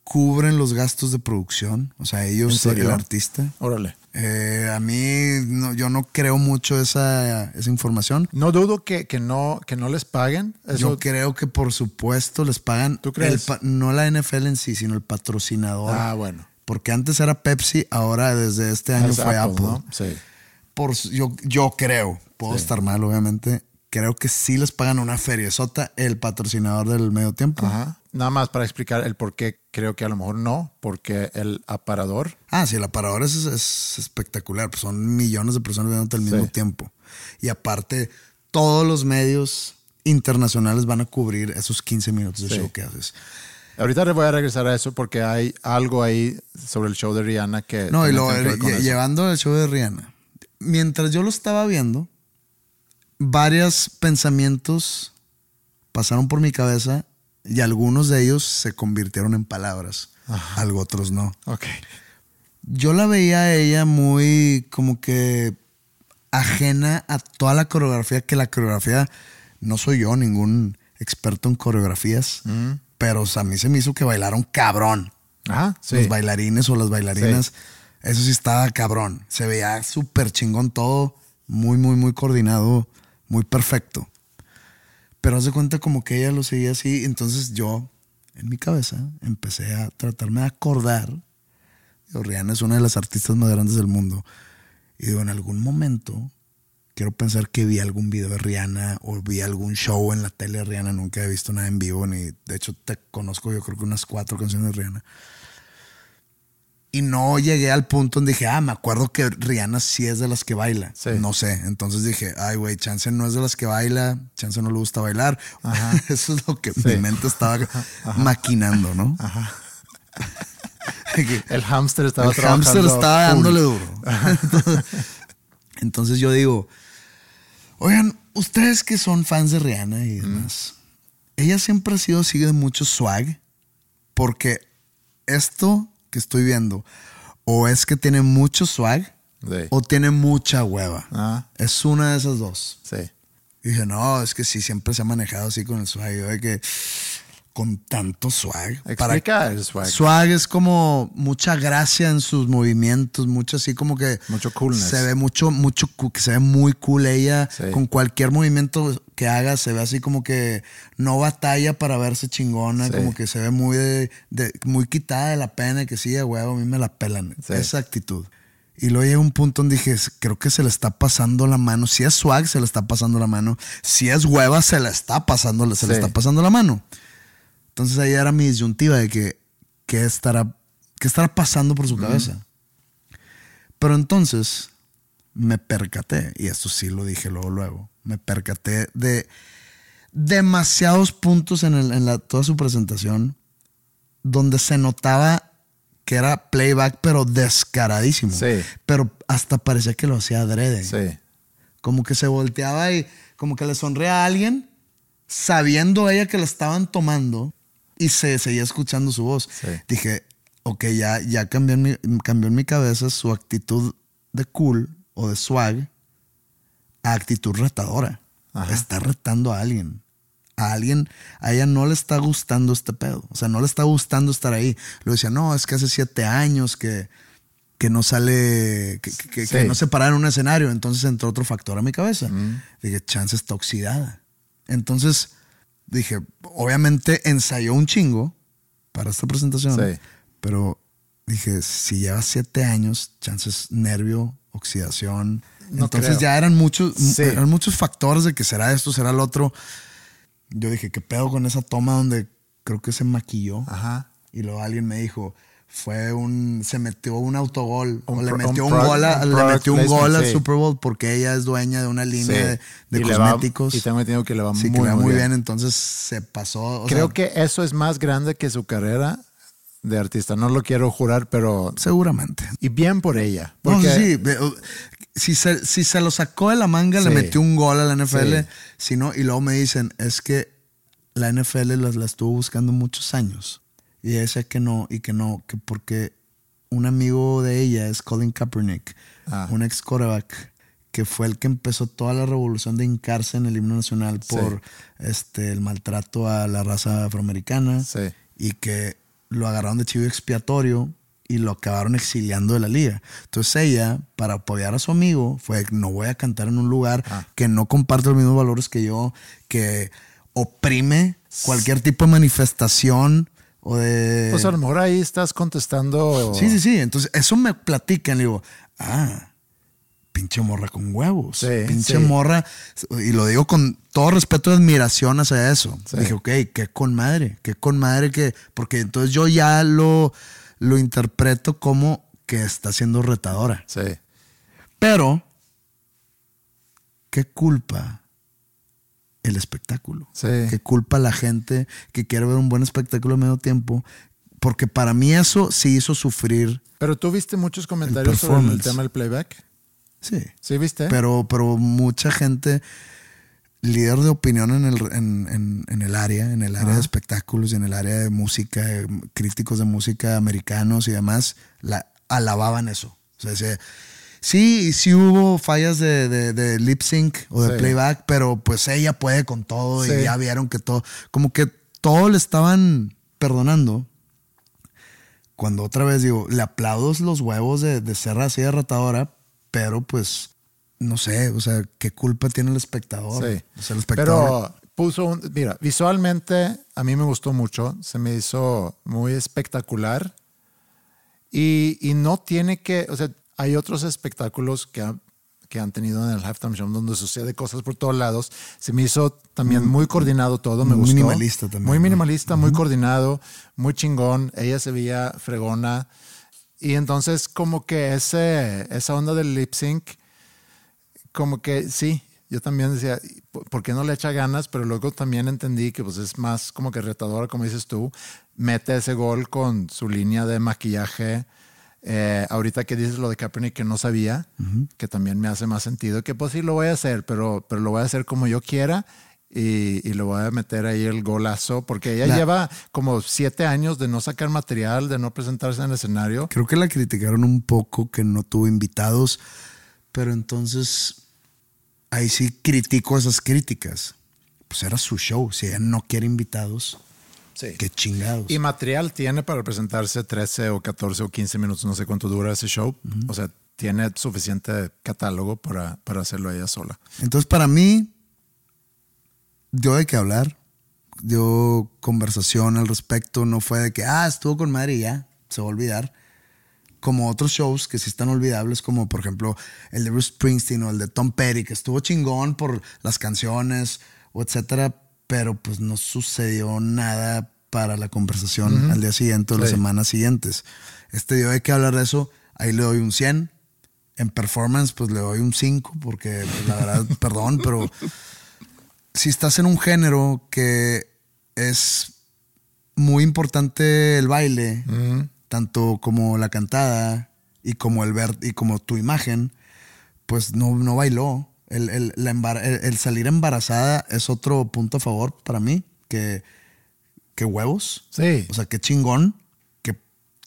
cubren los gastos de producción. O sea, ¿En ellos, el artista. Órale. Eh, a mí, no- yo no creo mucho esa, esa información. No dudo que, que, no, que no les paguen. Eso, Yo creo que por supuesto les pagan. ¿Tú crees? el no la NFL en sí, sino el patrocinador. Ah, bueno. Porque antes era Pepsi, ahora desde este año Es fue Apple. ¿no? Sí. Por, yo, yo creo, puedo estar mal, obviamente. Creo que sí les pagan una feriezota el patrocinador del medio tiempo. Ajá. Nada más para explicar el por qué creo que a lo mejor no, porque el aparador. Ah, sí, el aparador es, es espectacular. Pues son millones de personas viendo al mismo Sí. tiempo. Y aparte, todos los medios internacionales van a cubrir esos 15 minutos de Sí. show que haces. Ahorita voy a regresar a eso porque hay algo ahí sobre el show de Rihanna que. No, y lo, que lle- eso. llevando el show de Rihanna. Mientras yo lo estaba viendo, varios pensamientos pasaron por mi cabeza y algunos de ellos se convirtieron en palabras. Algo otros no. Ok. Yo la veía a ella muy como que ajena a toda la coreografía, que la coreografía, no soy yo ningún experto en coreografías, pero o sea, a mí se me hizo que bailaron cabrón. Ajá, sí. Los bailarines o las bailarinas, Sí. eso sí estaba cabrón. Se veía súper chingón todo, muy, muy, muy coordinado, muy perfecto. Pero haz de cuenta como que ella lo seguía así, entonces yo, en mi cabeza, empecé a tratarme de acordar. Digo, Rihanna es una de las artistas más grandes del mundo. Y digo, en algún momento, quiero pensar que vi algún video de Rihanna o vi algún show en la tele de Rihanna. Nunca he visto nada en vivo, ni de hecho te conozco yo creo que unas cuatro canciones de Rihanna. Y no llegué al punto donde dije, ah, me acuerdo que Rihanna sí es de las que baila. Sí. No sé. Entonces dije, ay, güey, Chance no es de las que baila, Chance no le gusta bailar. Eso es lo que mi mente estaba maquinando, ¿no? Que El hámster estaba el hámster trabajando estaba full. dándole duro. Entonces yo digo, oigan, ustedes que son fans de Rihanna y demás, ella siempre ha sido de mucho swag, porque esto que estoy viendo, o es que tiene mucho swag, Sí. o tiene mucha hueva. Ah. Es una de esas dos. Sí. Y dije, no, es que sí, siempre se ha manejado así con el swag. Yo de que con tanto swag. Explica el swag. Swag es como mucha gracia en sus movimientos, mucho así como que. Mucho coolness. Se ve mucho, mucho, que se ve muy cool ella. Sí. Con cualquier movimiento que haga, se ve así como que no batalla para verse chingona, Sí. como que se ve muy, de, de- muy quitada de la pena, que sí, huevo, a mí me la pelan. Sí. Esa actitud. Y luego llega un punto donde dije, creo que se le está pasando la mano. Si es swag, se le está pasando la mano. Si es hueva, se le está pasando, se le está pasando la mano. Entonces ahí era mi disyuntiva de que qué estará, qué estará pasando por su cabeza. Pero entonces me percaté, y esto sí lo dije luego, luego, me percaté de demasiados puntos en, el- en la, toda su presentación donde se notaba que era playback, pero descaradísimo. Sí. Pero hasta parecía que lo hacía adrede. Sí. Como que se volteaba y como que le sonreía a alguien, sabiendo ella que la estaban tomando y se seguía escuchando su voz. Sí. Dije, ok, ya, ya cambió, en mi, cambió en mi cabeza su actitud de cool o de swag a actitud retadora. Ajá. Está retando a alguien. A alguien, a ella no le está gustando este pedo. O sea, no le está gustando estar ahí. Lo decía, no, es que hace siete años que, que no sale, que, que- Sí. que no se para en un escenario. Entonces entró otro factor a mi cabeza. Dije, chance está oxidada. Entonces dije, obviamente ensayó un chingo para esta presentación. Sí. Pero dije, si lleva siete años, chances nervio, oxidación. No Entonces creo. ya eran muchos, Sí. eran muchos factores de que será esto, será el otro. Yo dije, ¿qué pedo con esa toma donde creo que se maquilló? Ajá. Y luego alguien me dijo, fue un, se metió un autogol, Un o le metió un gol, a- un le metió un gol al sí. Super Bowl porque ella es dueña de una línea Sí. de, de Y le va- cosméticos. y tengo entendido que le va sí, muy, que le va muy muy bien. bien. Entonces se pasó. o Creo sea, que eso es más grande que su carrera de artista. No lo quiero jurar, pero. seguramente. Y bien por ella. Porque, sí, Si se, si se lo sacó de la manga, le metió un gol a la NFL. Si no, y luego me dicen, es que la NFL la, la estuvo buscando muchos años. Y ella decía que no, y que no, que porque un amigo de ella es Colin Kaepernick, Ah. un ex quarterback, que fue el que empezó toda la revolución de hincarse en el himno nacional por este, el maltrato a la raza afroamericana Sí. y que lo agarraron de chivo expiatorio y lo acabaron exiliando de la liga. Entonces ella, para apoyar a su amigo, fue, no voy a cantar en un lugar Ah. que no comparte los mismos valores que yo, que oprime cualquier tipo de manifestación o de... Pues a lo mejor ahí estás contestando. Sí, sí, sí. Entonces, eso me platican. Le digo, ah, pinche morra con huevos. Sí, pinche sí. morra. Y lo digo con todo respeto y admiración hacia eso. Sí. Dije, ok, qué con madre, qué con madre que. Porque entonces yo ya lo, lo interpreto como que está siendo retadora. Sí. Pero, ¿qué culpa el espectáculo? Sí. ¿Qué culpa la gente que quiere ver un buen espectáculo a medio tiempo? Porque para mí eso sí hizo sufrir. Pero tú viste muchos comentarios sobre el tema del playback. Sí. ¿Sí viste? Pero, pero mucha gente, líder de opinión en el, en, en- en el área, en el área de espectáculos y en el área de música, críticos de música americanos y demás, la, alababan eso. O sea, decía, sí, sí hubo fallas de, de- de lip sync o de Sí. playback, pero pues ella puede con todo Sí. y ya vieron que todo, como que todo le estaban perdonando. Cuando otra vez digo, le aplaudo los huevos de, de ser así de retadora, pero pues, no sé, o sea, ¿qué culpa tiene el espectador? Sí. O sea, el espectador. Pero puso un. Mira, visualmente a mí me gustó mucho. Se me hizo muy espectacular. Y, y no tiene que. O sea, hay otros espectáculos que, ha- que han tenido en el halftime show donde sucede cosas por todos lados. Se me hizo también muy coordinado todo. Me gustó. minimalista también, Muy ¿no? minimalista, muy coordinado, muy chingón. Ella se veía fregona. Y entonces, como que ese, esa onda del lip sync como que sí, yo también decía, ¿por por qué no le echa ganas? Pero luego también entendí que pues es más como que retadora, como dices tú, mete ese gol con su línea de maquillaje. Eh, ahorita que dices lo de Kaepernick que no sabía, que también me hace más sentido, que pues sí lo voy a hacer, pero, pero lo voy a hacer como yo quiera y, y le voy a meter ahí el golazo, porque ella La- lleva como siete años de no sacar material, de no presentarse en el escenario. Creo que la criticaron un poco, que no tuvo invitados, pero entonces ahí sí critico esas críticas. Pues era su show, si ella no quiere invitados, Sí. qué chingados. Y material tiene para presentarse 13 o 14 o 15 minutos, no sé cuánto dura ese show. O sea, tiene suficiente catálogo para, para hacerlo ella sola. Entonces, para mí, dio de qué hablar, dio conversación al respecto, no fue de que, ah, estuvo con madre y ya, se va a olvidar. Como otros shows que sí están olvidables, como por ejemplo el de Bruce Springsteen o el de Tom Petty, que estuvo chingón por las canciones o etcétera, pero pues no sucedió nada para la conversación al día siguiente o las semanas siguientes. Este dio de qué hablar de eso, ahí le doy un 100. En performance, pues le doy un 5, porque pues, la verdad, perdón, pero si estás en un género que es muy importante el baile, tanto como la cantada y como el ver y como tu imagen, pues no, no bailó. El, el- la embar- el- el salir embarazada es otro punto a favor para mí, que, que huevos. Sí. O sea, qué chingón que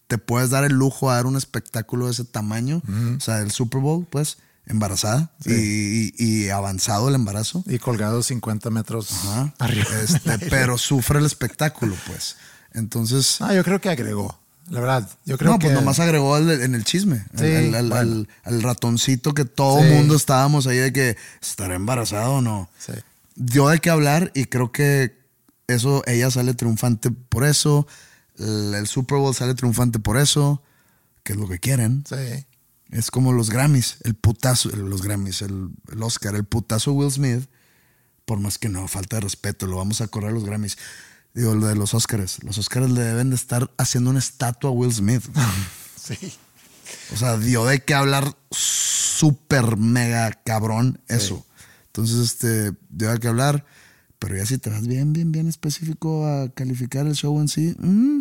te puedes dar el lujo a dar un espectáculo de ese tamaño. O sea, el Super Bowl, pues, embarazada y, y- y avanzado el embarazo. Y colgado 50 metros Ajá. arriba. Este, pero sufre el espectáculo, pues. Entonces, Ah, yo creo que agregó. La verdad, yo creo no, que. pues nomás agregó el- en el chisme. Sí, al, al- bueno. al- al ratoncito que todo Sí. mundo estábamos ahí de que estará embarazado o no. Sí. Dio de qué hablar y creo que eso, ella sale triunfante por eso. El, el Super Bowl sale triunfante por eso, que es lo que quieren. Sí. Es como los Grammys, el putazo, los Grammys, el, el Oscar, el putazo Will Smith, por más que no, falta de respeto, lo vamos a correr a los Grammys. Digo, lo de los Oscars. Los Oscars le deben de estar haciendo una estatua a Will Smith. Sí. O sea, dio de qué hablar súper mega cabrón eso. Entonces, este, dio de qué hablar. Pero ya si te vas bien, bien, bien específico a calificar el show en sí, mm,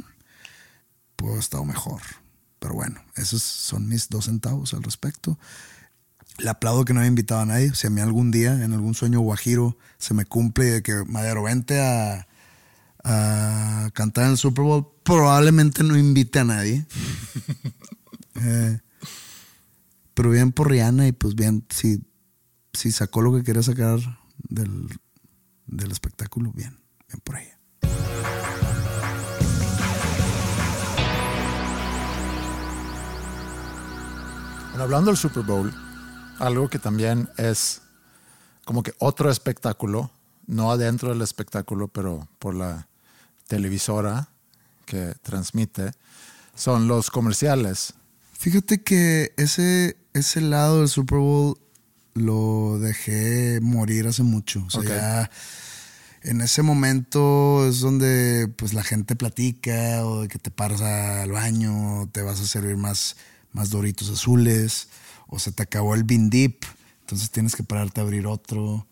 pudo haber estado mejor. Pero bueno, esos son mis dos centavos al respecto. Le aplaudo que no haya invitado a nadie. Si a mí algún día, en algún sueño guajiro, se me cumple de que Madero vente a, a cantar en el Super Bowl, probablemente no invite a nadie. Eh, pero bien por Rihanna y pues bien, si, si sacó lo que quería sacar del, del espectáculo, bien, bien por ella. Hablando del Super Bowl, algo que también es como que otro espectáculo, no adentro del espectáculo, pero por la televisora que transmite, son los comerciales. Fíjate que ese, ese lado del Super Bowl lo dejé morir hace mucho. O sea, ya en ese momento es donde pues la gente platica o de que te paras al baño, te vas a servir más, más doritos azules o se te acabó el Bean Dip, entonces tienes que pararte a abrir otro,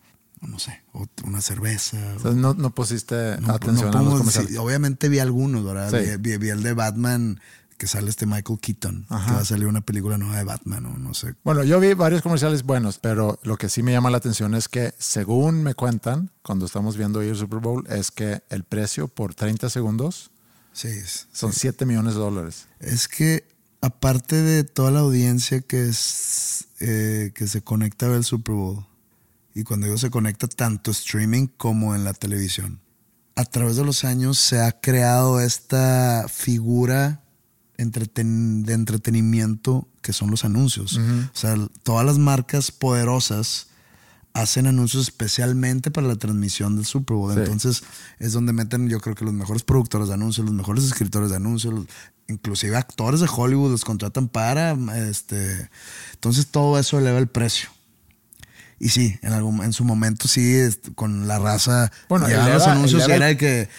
no sé, o una cerveza. O sea, no, no pusiste No, atención no a los sí, obviamente vi algunos, ¿verdad? Sí. Vi, vi- vi el de Batman, que sale este Michael Keaton, Ajá. que va a salir una película nueva de Batman, o no sé. Bueno, yo vi varios comerciales buenos, pero lo que sí me llama la atención es que, según me cuentan, cuando estamos viendo el Super Bowl, es que el precio por 30 segundos Sí, son 7 millones de dólares. es que aparte de toda la audiencia que, es, eh, que se conecta a ver el Super Bowl, y cuando digo se conecta tanto streaming como en la televisión, a través de los años se ha creado esta figura entreten- de entretenimiento que son los anuncios. O sea, todas las marcas poderosas hacen anuncios especialmente para la transmisión del Super Bowl. Sí. Entonces es donde meten yo creo que los mejores productores de anuncios, los mejores escritores de anuncios, los- inclusive actores de Hollywood los contratan para este entonces todo eso eleva el precio. Y sí, en, algún, en su momento sí, con la raza, Bueno, llegaban los eleva- anuncios y eleva era el- de que...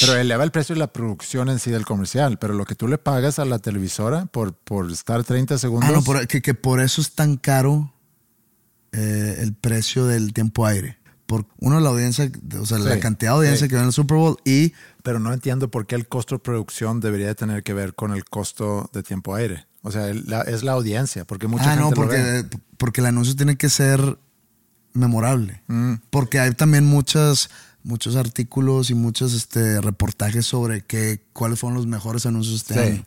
Pero eleva el precio de la producción en sí del comercial, pero lo que tú le pagas a la televisora por, por estar 30 segundos. Ah, no, por- que, que por eso es tan caro eh, el precio del tiempo aire. Por uno, la audiencia, o sea, la cantidad de audiencia sí. que ve en el Super Bowl y Pero no entiendo por qué el costo de producción debería de tener que ver con el costo de tiempo aire. O sea, la- es la audiencia, porque mucha ah, gente no, lo ve. porque, porque el anuncio tiene que ser memorable. Mm. Porque hay también muchas, muchos artículos y muchos este, reportajes sobre qué, cuáles fueron los mejores anuncios este Sí. año.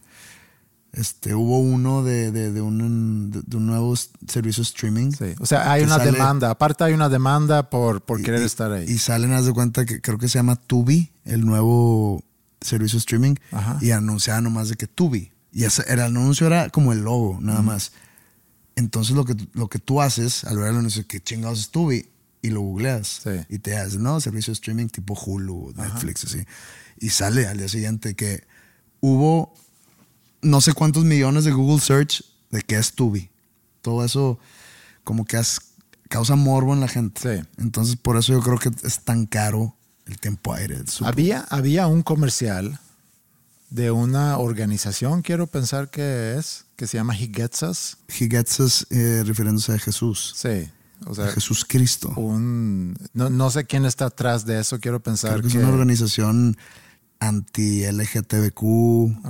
Este, hubo uno de, de, de un, de, un nuevo servicio streaming. Sí. O sea, hay que una sale- demanda. Aparte hay una demanda por, por querer y- estar ahí. Y salen, haz de cuenta que creo que se llama Tubi, el nuevo servicio streaming. Ajá. Y anunciaban nomás de que Tubi. Y ese, el anuncio era como el logo, nada más. Entonces lo que, lo que tú haces al ver el anuncio, que chingados es Tubi, y lo googleas. Sí. Y te haces, no, servicio de streaming tipo Hulu, Netflix, así. Y sale al día siguiente que hubo no sé cuántos millones de Google Search de qué es Tubi. Todo eso como que has- causa morbo en la gente. Sí. Entonces por eso yo creo que es tan caro el tiempo aire. Había, había un comercial de una organización, quiero pensar que es, que se llama He Gets Us. He gets us, eh, refiriéndose a Jesús. Sí. O A sea, Jesús Cristo. un, no, no sé quién está atrás de eso, quiero pensar Creo que que... es una organización anti-LGTBQ,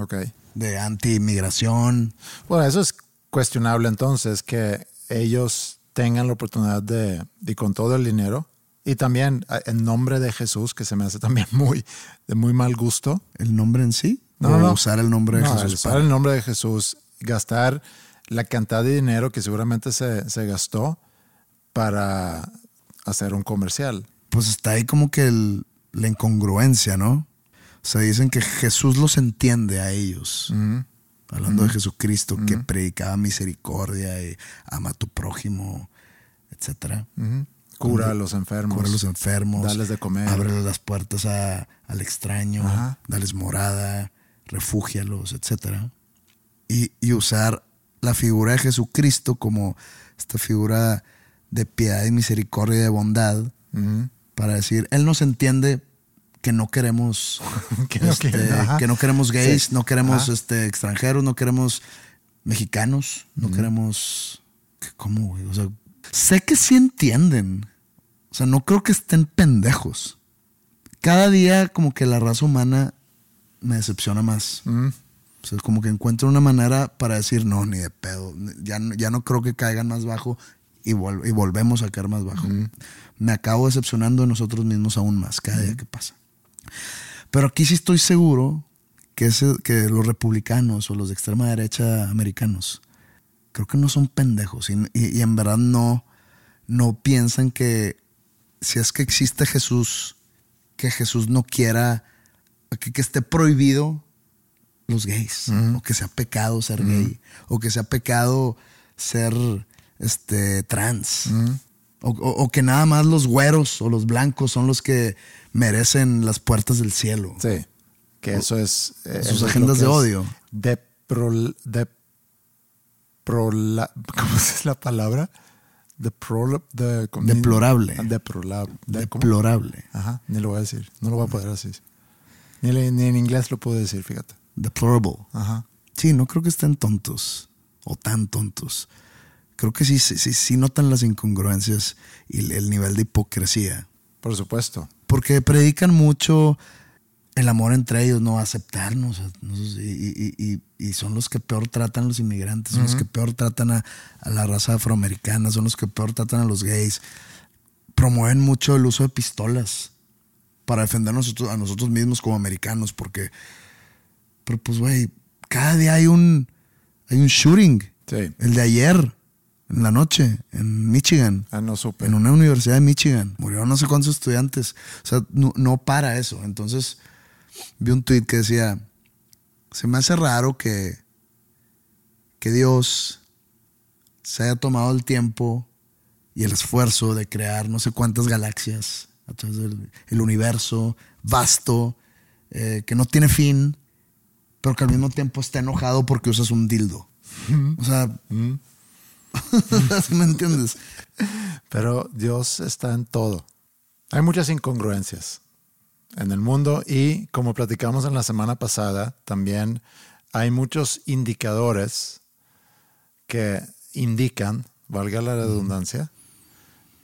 Ok. de anti-inmigración. Bueno, eso es cuestionable entonces, que ellos tengan la oportunidad de, y con todo el dinero, y también en nombre de Jesús, que se me hace también muy, de muy mal gusto. ¿El nombre en sí? No, o no, usar el nombre de No, Jesús. usar para- el nombre de Jesús, gastar la cantidad de dinero que seguramente se, se gastó para hacer un comercial. Pues está ahí como que el- la incongruencia, ¿no? O sea, dicen que Jesús los entiende a ellos. Hablando de Jesucristo, que predicaba misericordia y ama a tu prójimo, etcétera. Cura a los enfermos. Cura a los enfermos. Darles de comer. Ábrele las puertas a- al extraño. Dales morada. Refúgialos, etcétera. Y, y usar la figura de Jesucristo como esta figura de piedad y misericordia y de bondad para decir, Él nos entiende que no queremos Que no este, que no queremos gays, Sí. no queremos Ajá. este, extranjeros, no queremos mexicanos, no queremos... ¿qué- ¿Cómo, güey? O sea, sé que sí entienden. O sea, no creo que estén pendejos. Cada día como que la raza humana me decepciona más. Mm. O sea, como que encuentro una manera para decir, no, ni de pedo. Ya, no- ya no creo que caigan más bajo y, vol- y volvemos a caer más bajo. Me acabo decepcionando de nosotros mismos aún más cada día que pasa. Pero aquí sí estoy seguro que, ese- que los republicanos o los de extrema derecha americanos creo que no son pendejos y, y- y en verdad no, no piensan que si es que existe Jesús, que Jesús no quiera que, que esté prohibido los gays, o que sea pecado ser gay, o que sea pecado ser este, trans. o, o- o que nada más los güeros o los blancos son los que merecen las puertas del cielo. Sí. Que eso es. eh, Sus eso agendas de odio. De prol- de prola- ¿Cómo es la palabra? De prol- de- Deplorable. Deplorable. Deplorable. Ajá, ni lo voy a decir. No lo voy a poder decir. Ni, en inglés lo puedo decir, fíjate. Deplorable. Ajá. Sí, no creo que estén tontos o tan tontos. Creo que sí, sí, sí, notan las incongruencias y el- el nivel de hipocresía. Por supuesto. Porque predican mucho el amor entre ellos, no aceptarnos. ¿no? Y, y- y- y son los que peor tratan a los inmigrantes, son los que peor tratan a, a la raza afroamericana, son los que peor tratan a los gays. Promueven mucho el uso de pistolas para defendernos a nosotros mismos como americanos, porque, pero pues, güey, cada día hay un, hay un shooting. Sí. El de ayer, en la noche, en Michigan. Ah, no supe. En una universidad de Michigan. Murieron no sé cuántos estudiantes. O sea, no, no para eso. Entonces, vi un tweet que decía: Se me hace raro que, que Dios se haya tomado el tiempo y el esfuerzo de crear no sé cuántas galaxias a través del el universo vasto, eh, que no tiene fin, pero que al mismo tiempo está enojado porque usas un dildo. O sea, ¿sí ¿me entiendes? Pero Dios está en todo. Hay muchas incongruencias en el mundo y como platicamos en la semana pasada, también hay muchos indicadores que indican, valga la redundancia,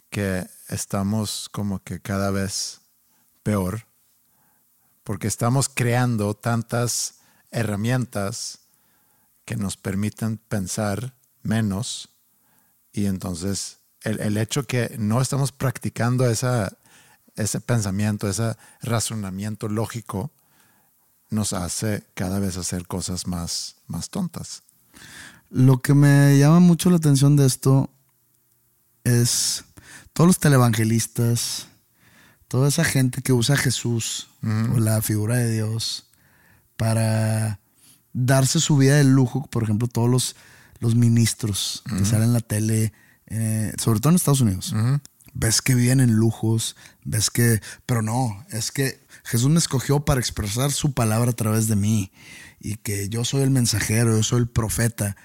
que estamos como que cada vez peor porque estamos creando tantas herramientas que nos permiten pensar menos y entonces el, el hecho que no estamos practicando esa, ese pensamiento, ese razonamiento lógico, nos hace cada vez hacer cosas más, más tontas. Lo que me llama mucho la atención de esto es todos los televangelistas, toda esa gente que usa a Jesús o la figura de Dios para darse su vida de lujo, por ejemplo, todos los, los ministros que salen en la tele, eh, sobre todo en Estados Unidos. Ves que viven en lujos, ves que, pero no, es que Jesús me escogió para expresar su palabra a través de mí y que yo soy el mensajero, yo soy el profeta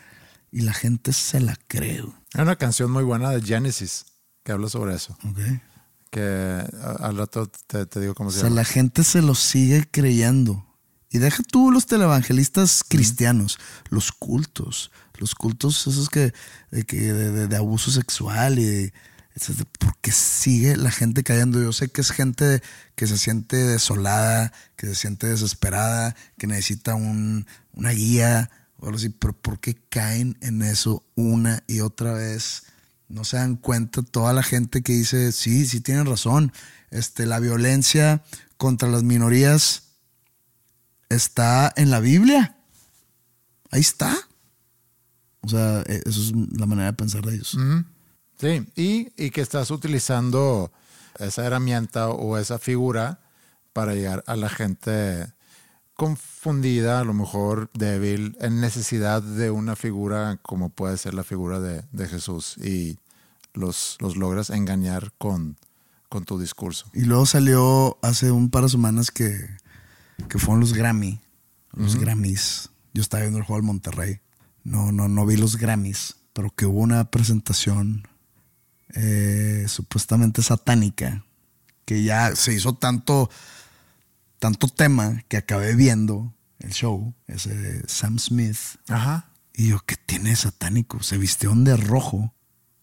y la gente se la cree. Hay una canción muy buena de Genesis que habla sobre eso, ¿ok? que al rato te, te digo cómo O se sea, llama. la gente se lo sigue creyendo. Y deja tú los televangelistas cristianos, los cultos, los cultos esos que, de, que- de- de- de abuso sexual y de- etcétera, porque sigue la gente cayendo. Yo sé que es gente que se siente desolada, que se siente desesperada, que necesita un- una guía o algo así, pero ¿por qué caen en eso una y otra vez? No se dan cuenta toda la gente que dice, sí, sí tienen razón. Este, la violencia contra las minorías está en la Biblia. Ahí está. O sea, eh, eso es la manera de pensar de ellos. Sí, y, y que estás utilizando esa herramienta o esa figura para llegar a la gente confundida, a lo mejor débil, en necesidad de una figura como puede ser la figura de, de Jesús y los, los logras engañar con, con tu discurso. Y luego salió hace un par de semanas que, que fueron los Grammy. Los Grammys. Yo estaba viendo el juego del Monterrey. No, no, no vi los Grammys, pero que hubo una presentación eh, supuestamente satánica que ya se hizo tanto, tanto tema que acabé viendo el show, ese de Sam Smith. Ajá. Y yo, ¿qué tiene satánico? Se vistieron de rojo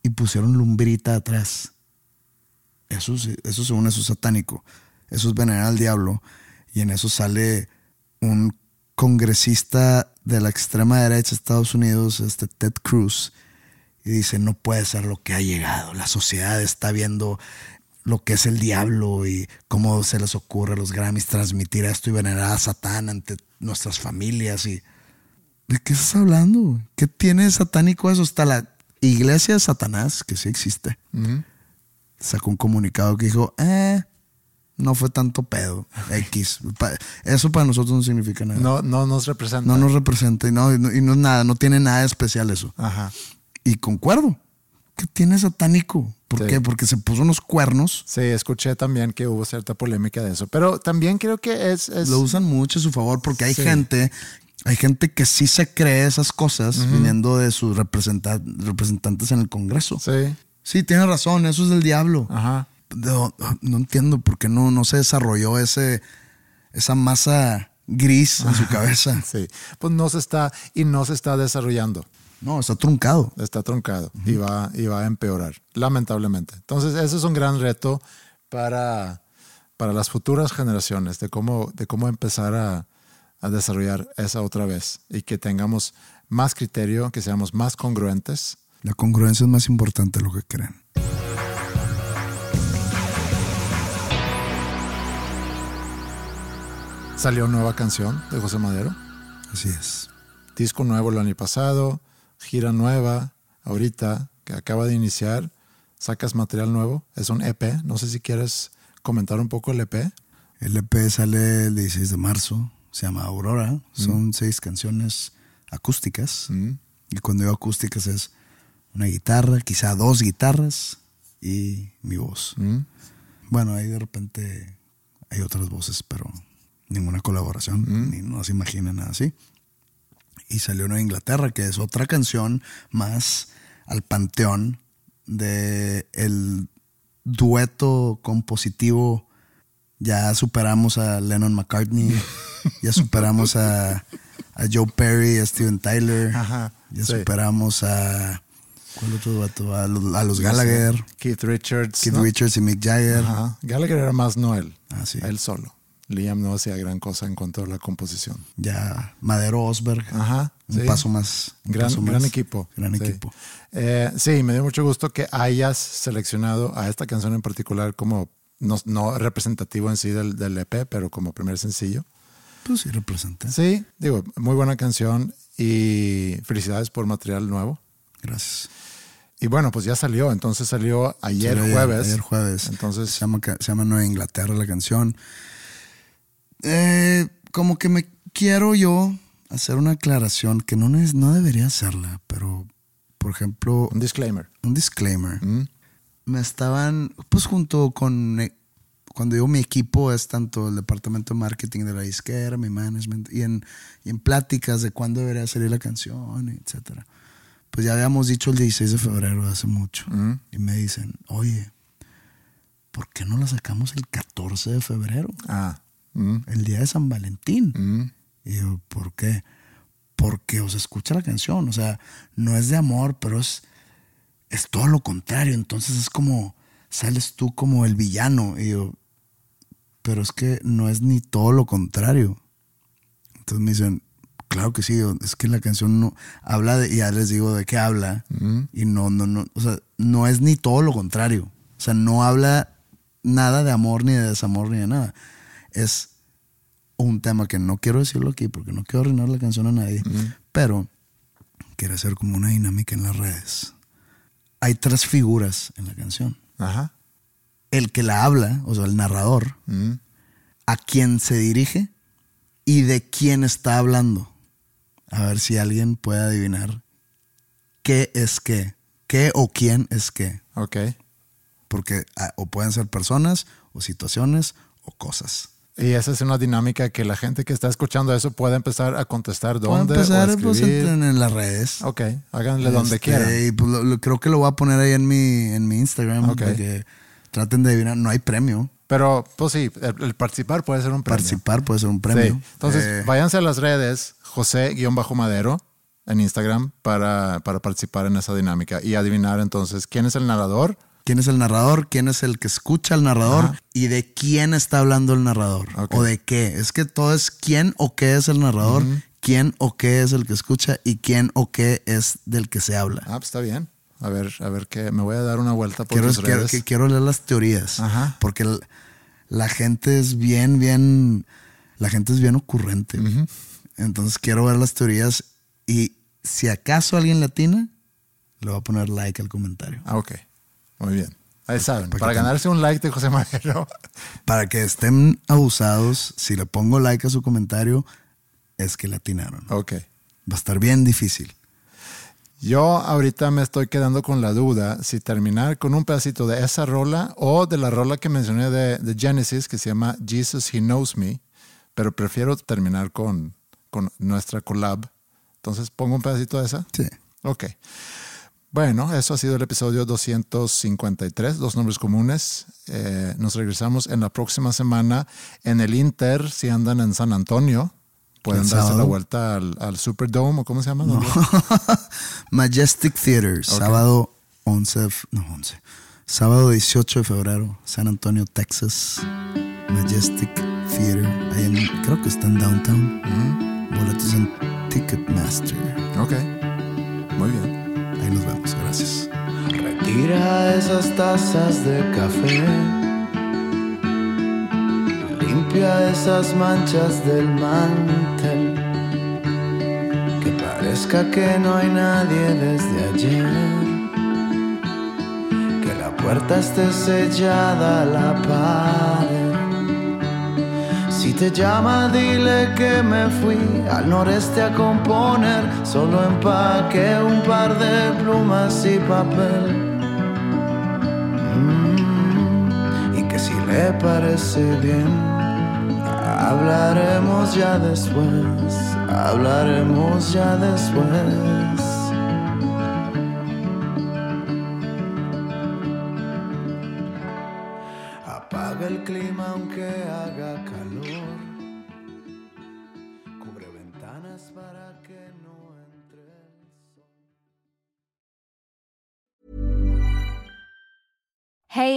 y pusieron lumbrita atrás. Eso, eso según eso es satánico. Eso es venerar al diablo. Y en eso sale un congresista de la extrema derecha de Estados Unidos, este Ted Cruz, y dice, no puede ser lo que ha llegado. La sociedad está viendo lo que es el diablo y cómo se les ocurre a los Grammys transmitir esto y venerar a Satán ante nuestras familias. Y, ¿De qué estás hablando? ¿Qué tiene satánico eso? Hasta la iglesia de Satanás, que sí existe, sacó un comunicado que dijo, eh, no fue tanto pedo, X. Eso para nosotros no significa nada. No, no nos representa. No nos representa y no, y no, y no es nada, no tiene nada de especial eso. Ajá. y concuerdo. ¿Qué tiene satánico? ¿Por Sí. qué? Porque se puso unos cuernos. Sí, escuché también que hubo cierta polémica de eso. Pero también creo que es. es- Lo usan mucho a su favor porque hay Sí. gente, hay gente que sí se cree esas cosas viniendo de sus representa- representantes en el Congreso. Sí. Sí, tiene razón, eso es del diablo. Ajá. No, no entiendo por qué no, no se desarrolló ese, esa masa gris en su cabeza. Sí. Pues no se está. Y no se está desarrollando. No, está truncado. Está truncado y, va, y va a empeorar, lamentablemente. Entonces, ese es un gran reto para, para las futuras generaciones de cómo, de cómo empezar a, a desarrollar esa otra vez y que tengamos más criterio, que seamos más congruentes. La congruencia es más importante de lo que creen. Salió nueva canción de José Madero, Así es. disco nuevo el año pasado, gira nueva, ahorita que acaba de iniciar, sacas material nuevo, es un EP, no sé si quieres comentar un poco el EP. El EP sale el 16 de marzo, se llama Aurora, son seis canciones acústicas. Y cuando digo acústicas es una guitarra, quizá dos guitarras y mi voz. Bueno, ahí de repente hay otras voces, pero ninguna colaboración, ni no se imagina nada así. Y salió Nueva Inglaterra, que es otra canción más al panteón de el dueto compositivo. Ya superamos a Lennon McCartney, ya superamos a, a Joe Perry, a Steven Tyler, Ajá, ya sí. superamos a ¿cuál otro dueto? A los, a los Gallagher, Keith Richards. Keith ¿no? Richards y Mick Jagger. Ajá. Gallagher era más Noel. Ah, sí. Él solo. Liam no hacía gran cosa en cuanto a la composición. Ya Madero Osberg. Ajá. Un sí. paso más. un Gran, paso gran más. equipo. Gran sí. equipo. Eh, sí, me dio mucho gusto que hayas seleccionado a esta canción en particular como no, no representativo en sí del, del EP, pero como primer sencillo. Pues sí, representa. Sí, digo, muy buena canción y felicidades por material nuevo. Gracias. Y bueno, pues ya salió, entonces salió ayer Salió jueves. Ayer jueves. Entonces, se llama, se llama Nueva Inglaterra la canción. Eh, como que me quiero yo hacer una aclaración que no, es, no debería hacerla, pero por ejemplo, un disclaimer. un disclaimer. Mm. Me estaban, pues junto con, eh, cuando digo mi equipo es tanto el departamento de marketing de la disquera, mi management, y en, y en pláticas de cuándo debería salir la canción, etcétera. Pues ya habíamos dicho el 16 de febrero hace mucho. Mm. Y me dicen, oye, ¿por qué no la sacamos el 14 de febrero? Ah. Mm, El día de San Valentín. mm. Y yo, ¿por qué? Porque os escucha la canción. O sea, no es de amor, pero es, es todo lo contrario. Entonces es como, sales tú como el villano. Y yo, pero es que no es ni todo lo contrario. Entonces me dicen, claro que sí, es que la canción no habla de, y ya les digo de qué habla. Y no, no, no, o sea, no es ni todo lo contrario. O sea, no habla nada de amor, ni de desamor, ni de nada. Es un tema que no quiero decirlo aquí porque no quiero arruinar la canción a nadie, pero quiero hacer como una dinámica en las redes. Hay tres figuras en la canción. Ajá. El que la habla, o sea, el narrador, a quién se dirige y de quién está hablando. A ver si alguien puede adivinar qué es qué, qué o quién es qué. Ok. Porque ah, o pueden ser personas o situaciones o cosas. Y esa es una dinámica que la gente que está escuchando eso puede empezar a contestar dónde empezar o pues, en, en las redes. Ok, háganle donde Este, quieran. Y pues, lo- lo- creo que lo voy a poner ahí en mi, en mi Instagram. Ok. para que traten de adivinar. No hay premio. Pero, pues sí, el, el participar puede ser un premio. Participar puede ser un premio. Sí. Entonces, Eh, váyanse a las redes José-Madero en Instagram para, para participar en esa dinámica y adivinar entonces quién es el narrador. ¿Quién es el narrador? ¿Quién es el que escucha al narrador? Ajá. ¿Y de quién está hablando el narrador? ¿O de qué? Es que todo es quién o qué es el narrador, quién o qué es el que escucha y quién o qué es del que se habla. Ah, pues está bien. A ver, a ver qué. Me voy a dar una vuelta por quiero, tus redes. quiero leer las teorías. Ajá. Porque la gente es bien, bien. La gente es bien ocurrente. Entonces quiero ver las teorías y si acaso alguien latina, le voy a poner like al comentario. Ah, ok. Muy bien. Ahí saben. para ganarse un like de José Madero. Para que estén abusados, si le pongo like a su comentario, es que latinaron. ok. Va a estar bien difícil. Yo ahorita me estoy quedando con la duda si terminar con un pedacito de esa rola o de la rola que mencioné de, de Genesis que se llama Jesus He Knows Me, pero prefiero terminar con, con nuestra collab. Entonces, ¿pongo un pedacito de esa? Sí. Ok. Bueno, eso ha sido el episodio 253, Dos Nombres Comunes. Eh, nos regresamos en la próxima semana en el Inter, si andan en San Antonio. Pueden darse la vuelta al, al Superdome, ¿o cómo se llama? Majestic Theater, sábado 11, de f- no 11, sábado 18 de febrero, San Antonio, Texas. Majestic Theater, ahí en, creo que está en Downtown. Boletos en Ticketmaster. Ok, muy bien. Nos vemos, gracias. Retira esas tazas de café. Limpia esas manchas del mantel. Que parezca que no hay nadie desde ayer. Que la puerta esté sellada la pared. Si te llama, dile que me fui al noreste a componer. Solo empaqué un par de plumas y papel. Mm, y que si le parece bien, hablaremos ya después. Hablaremos ya después.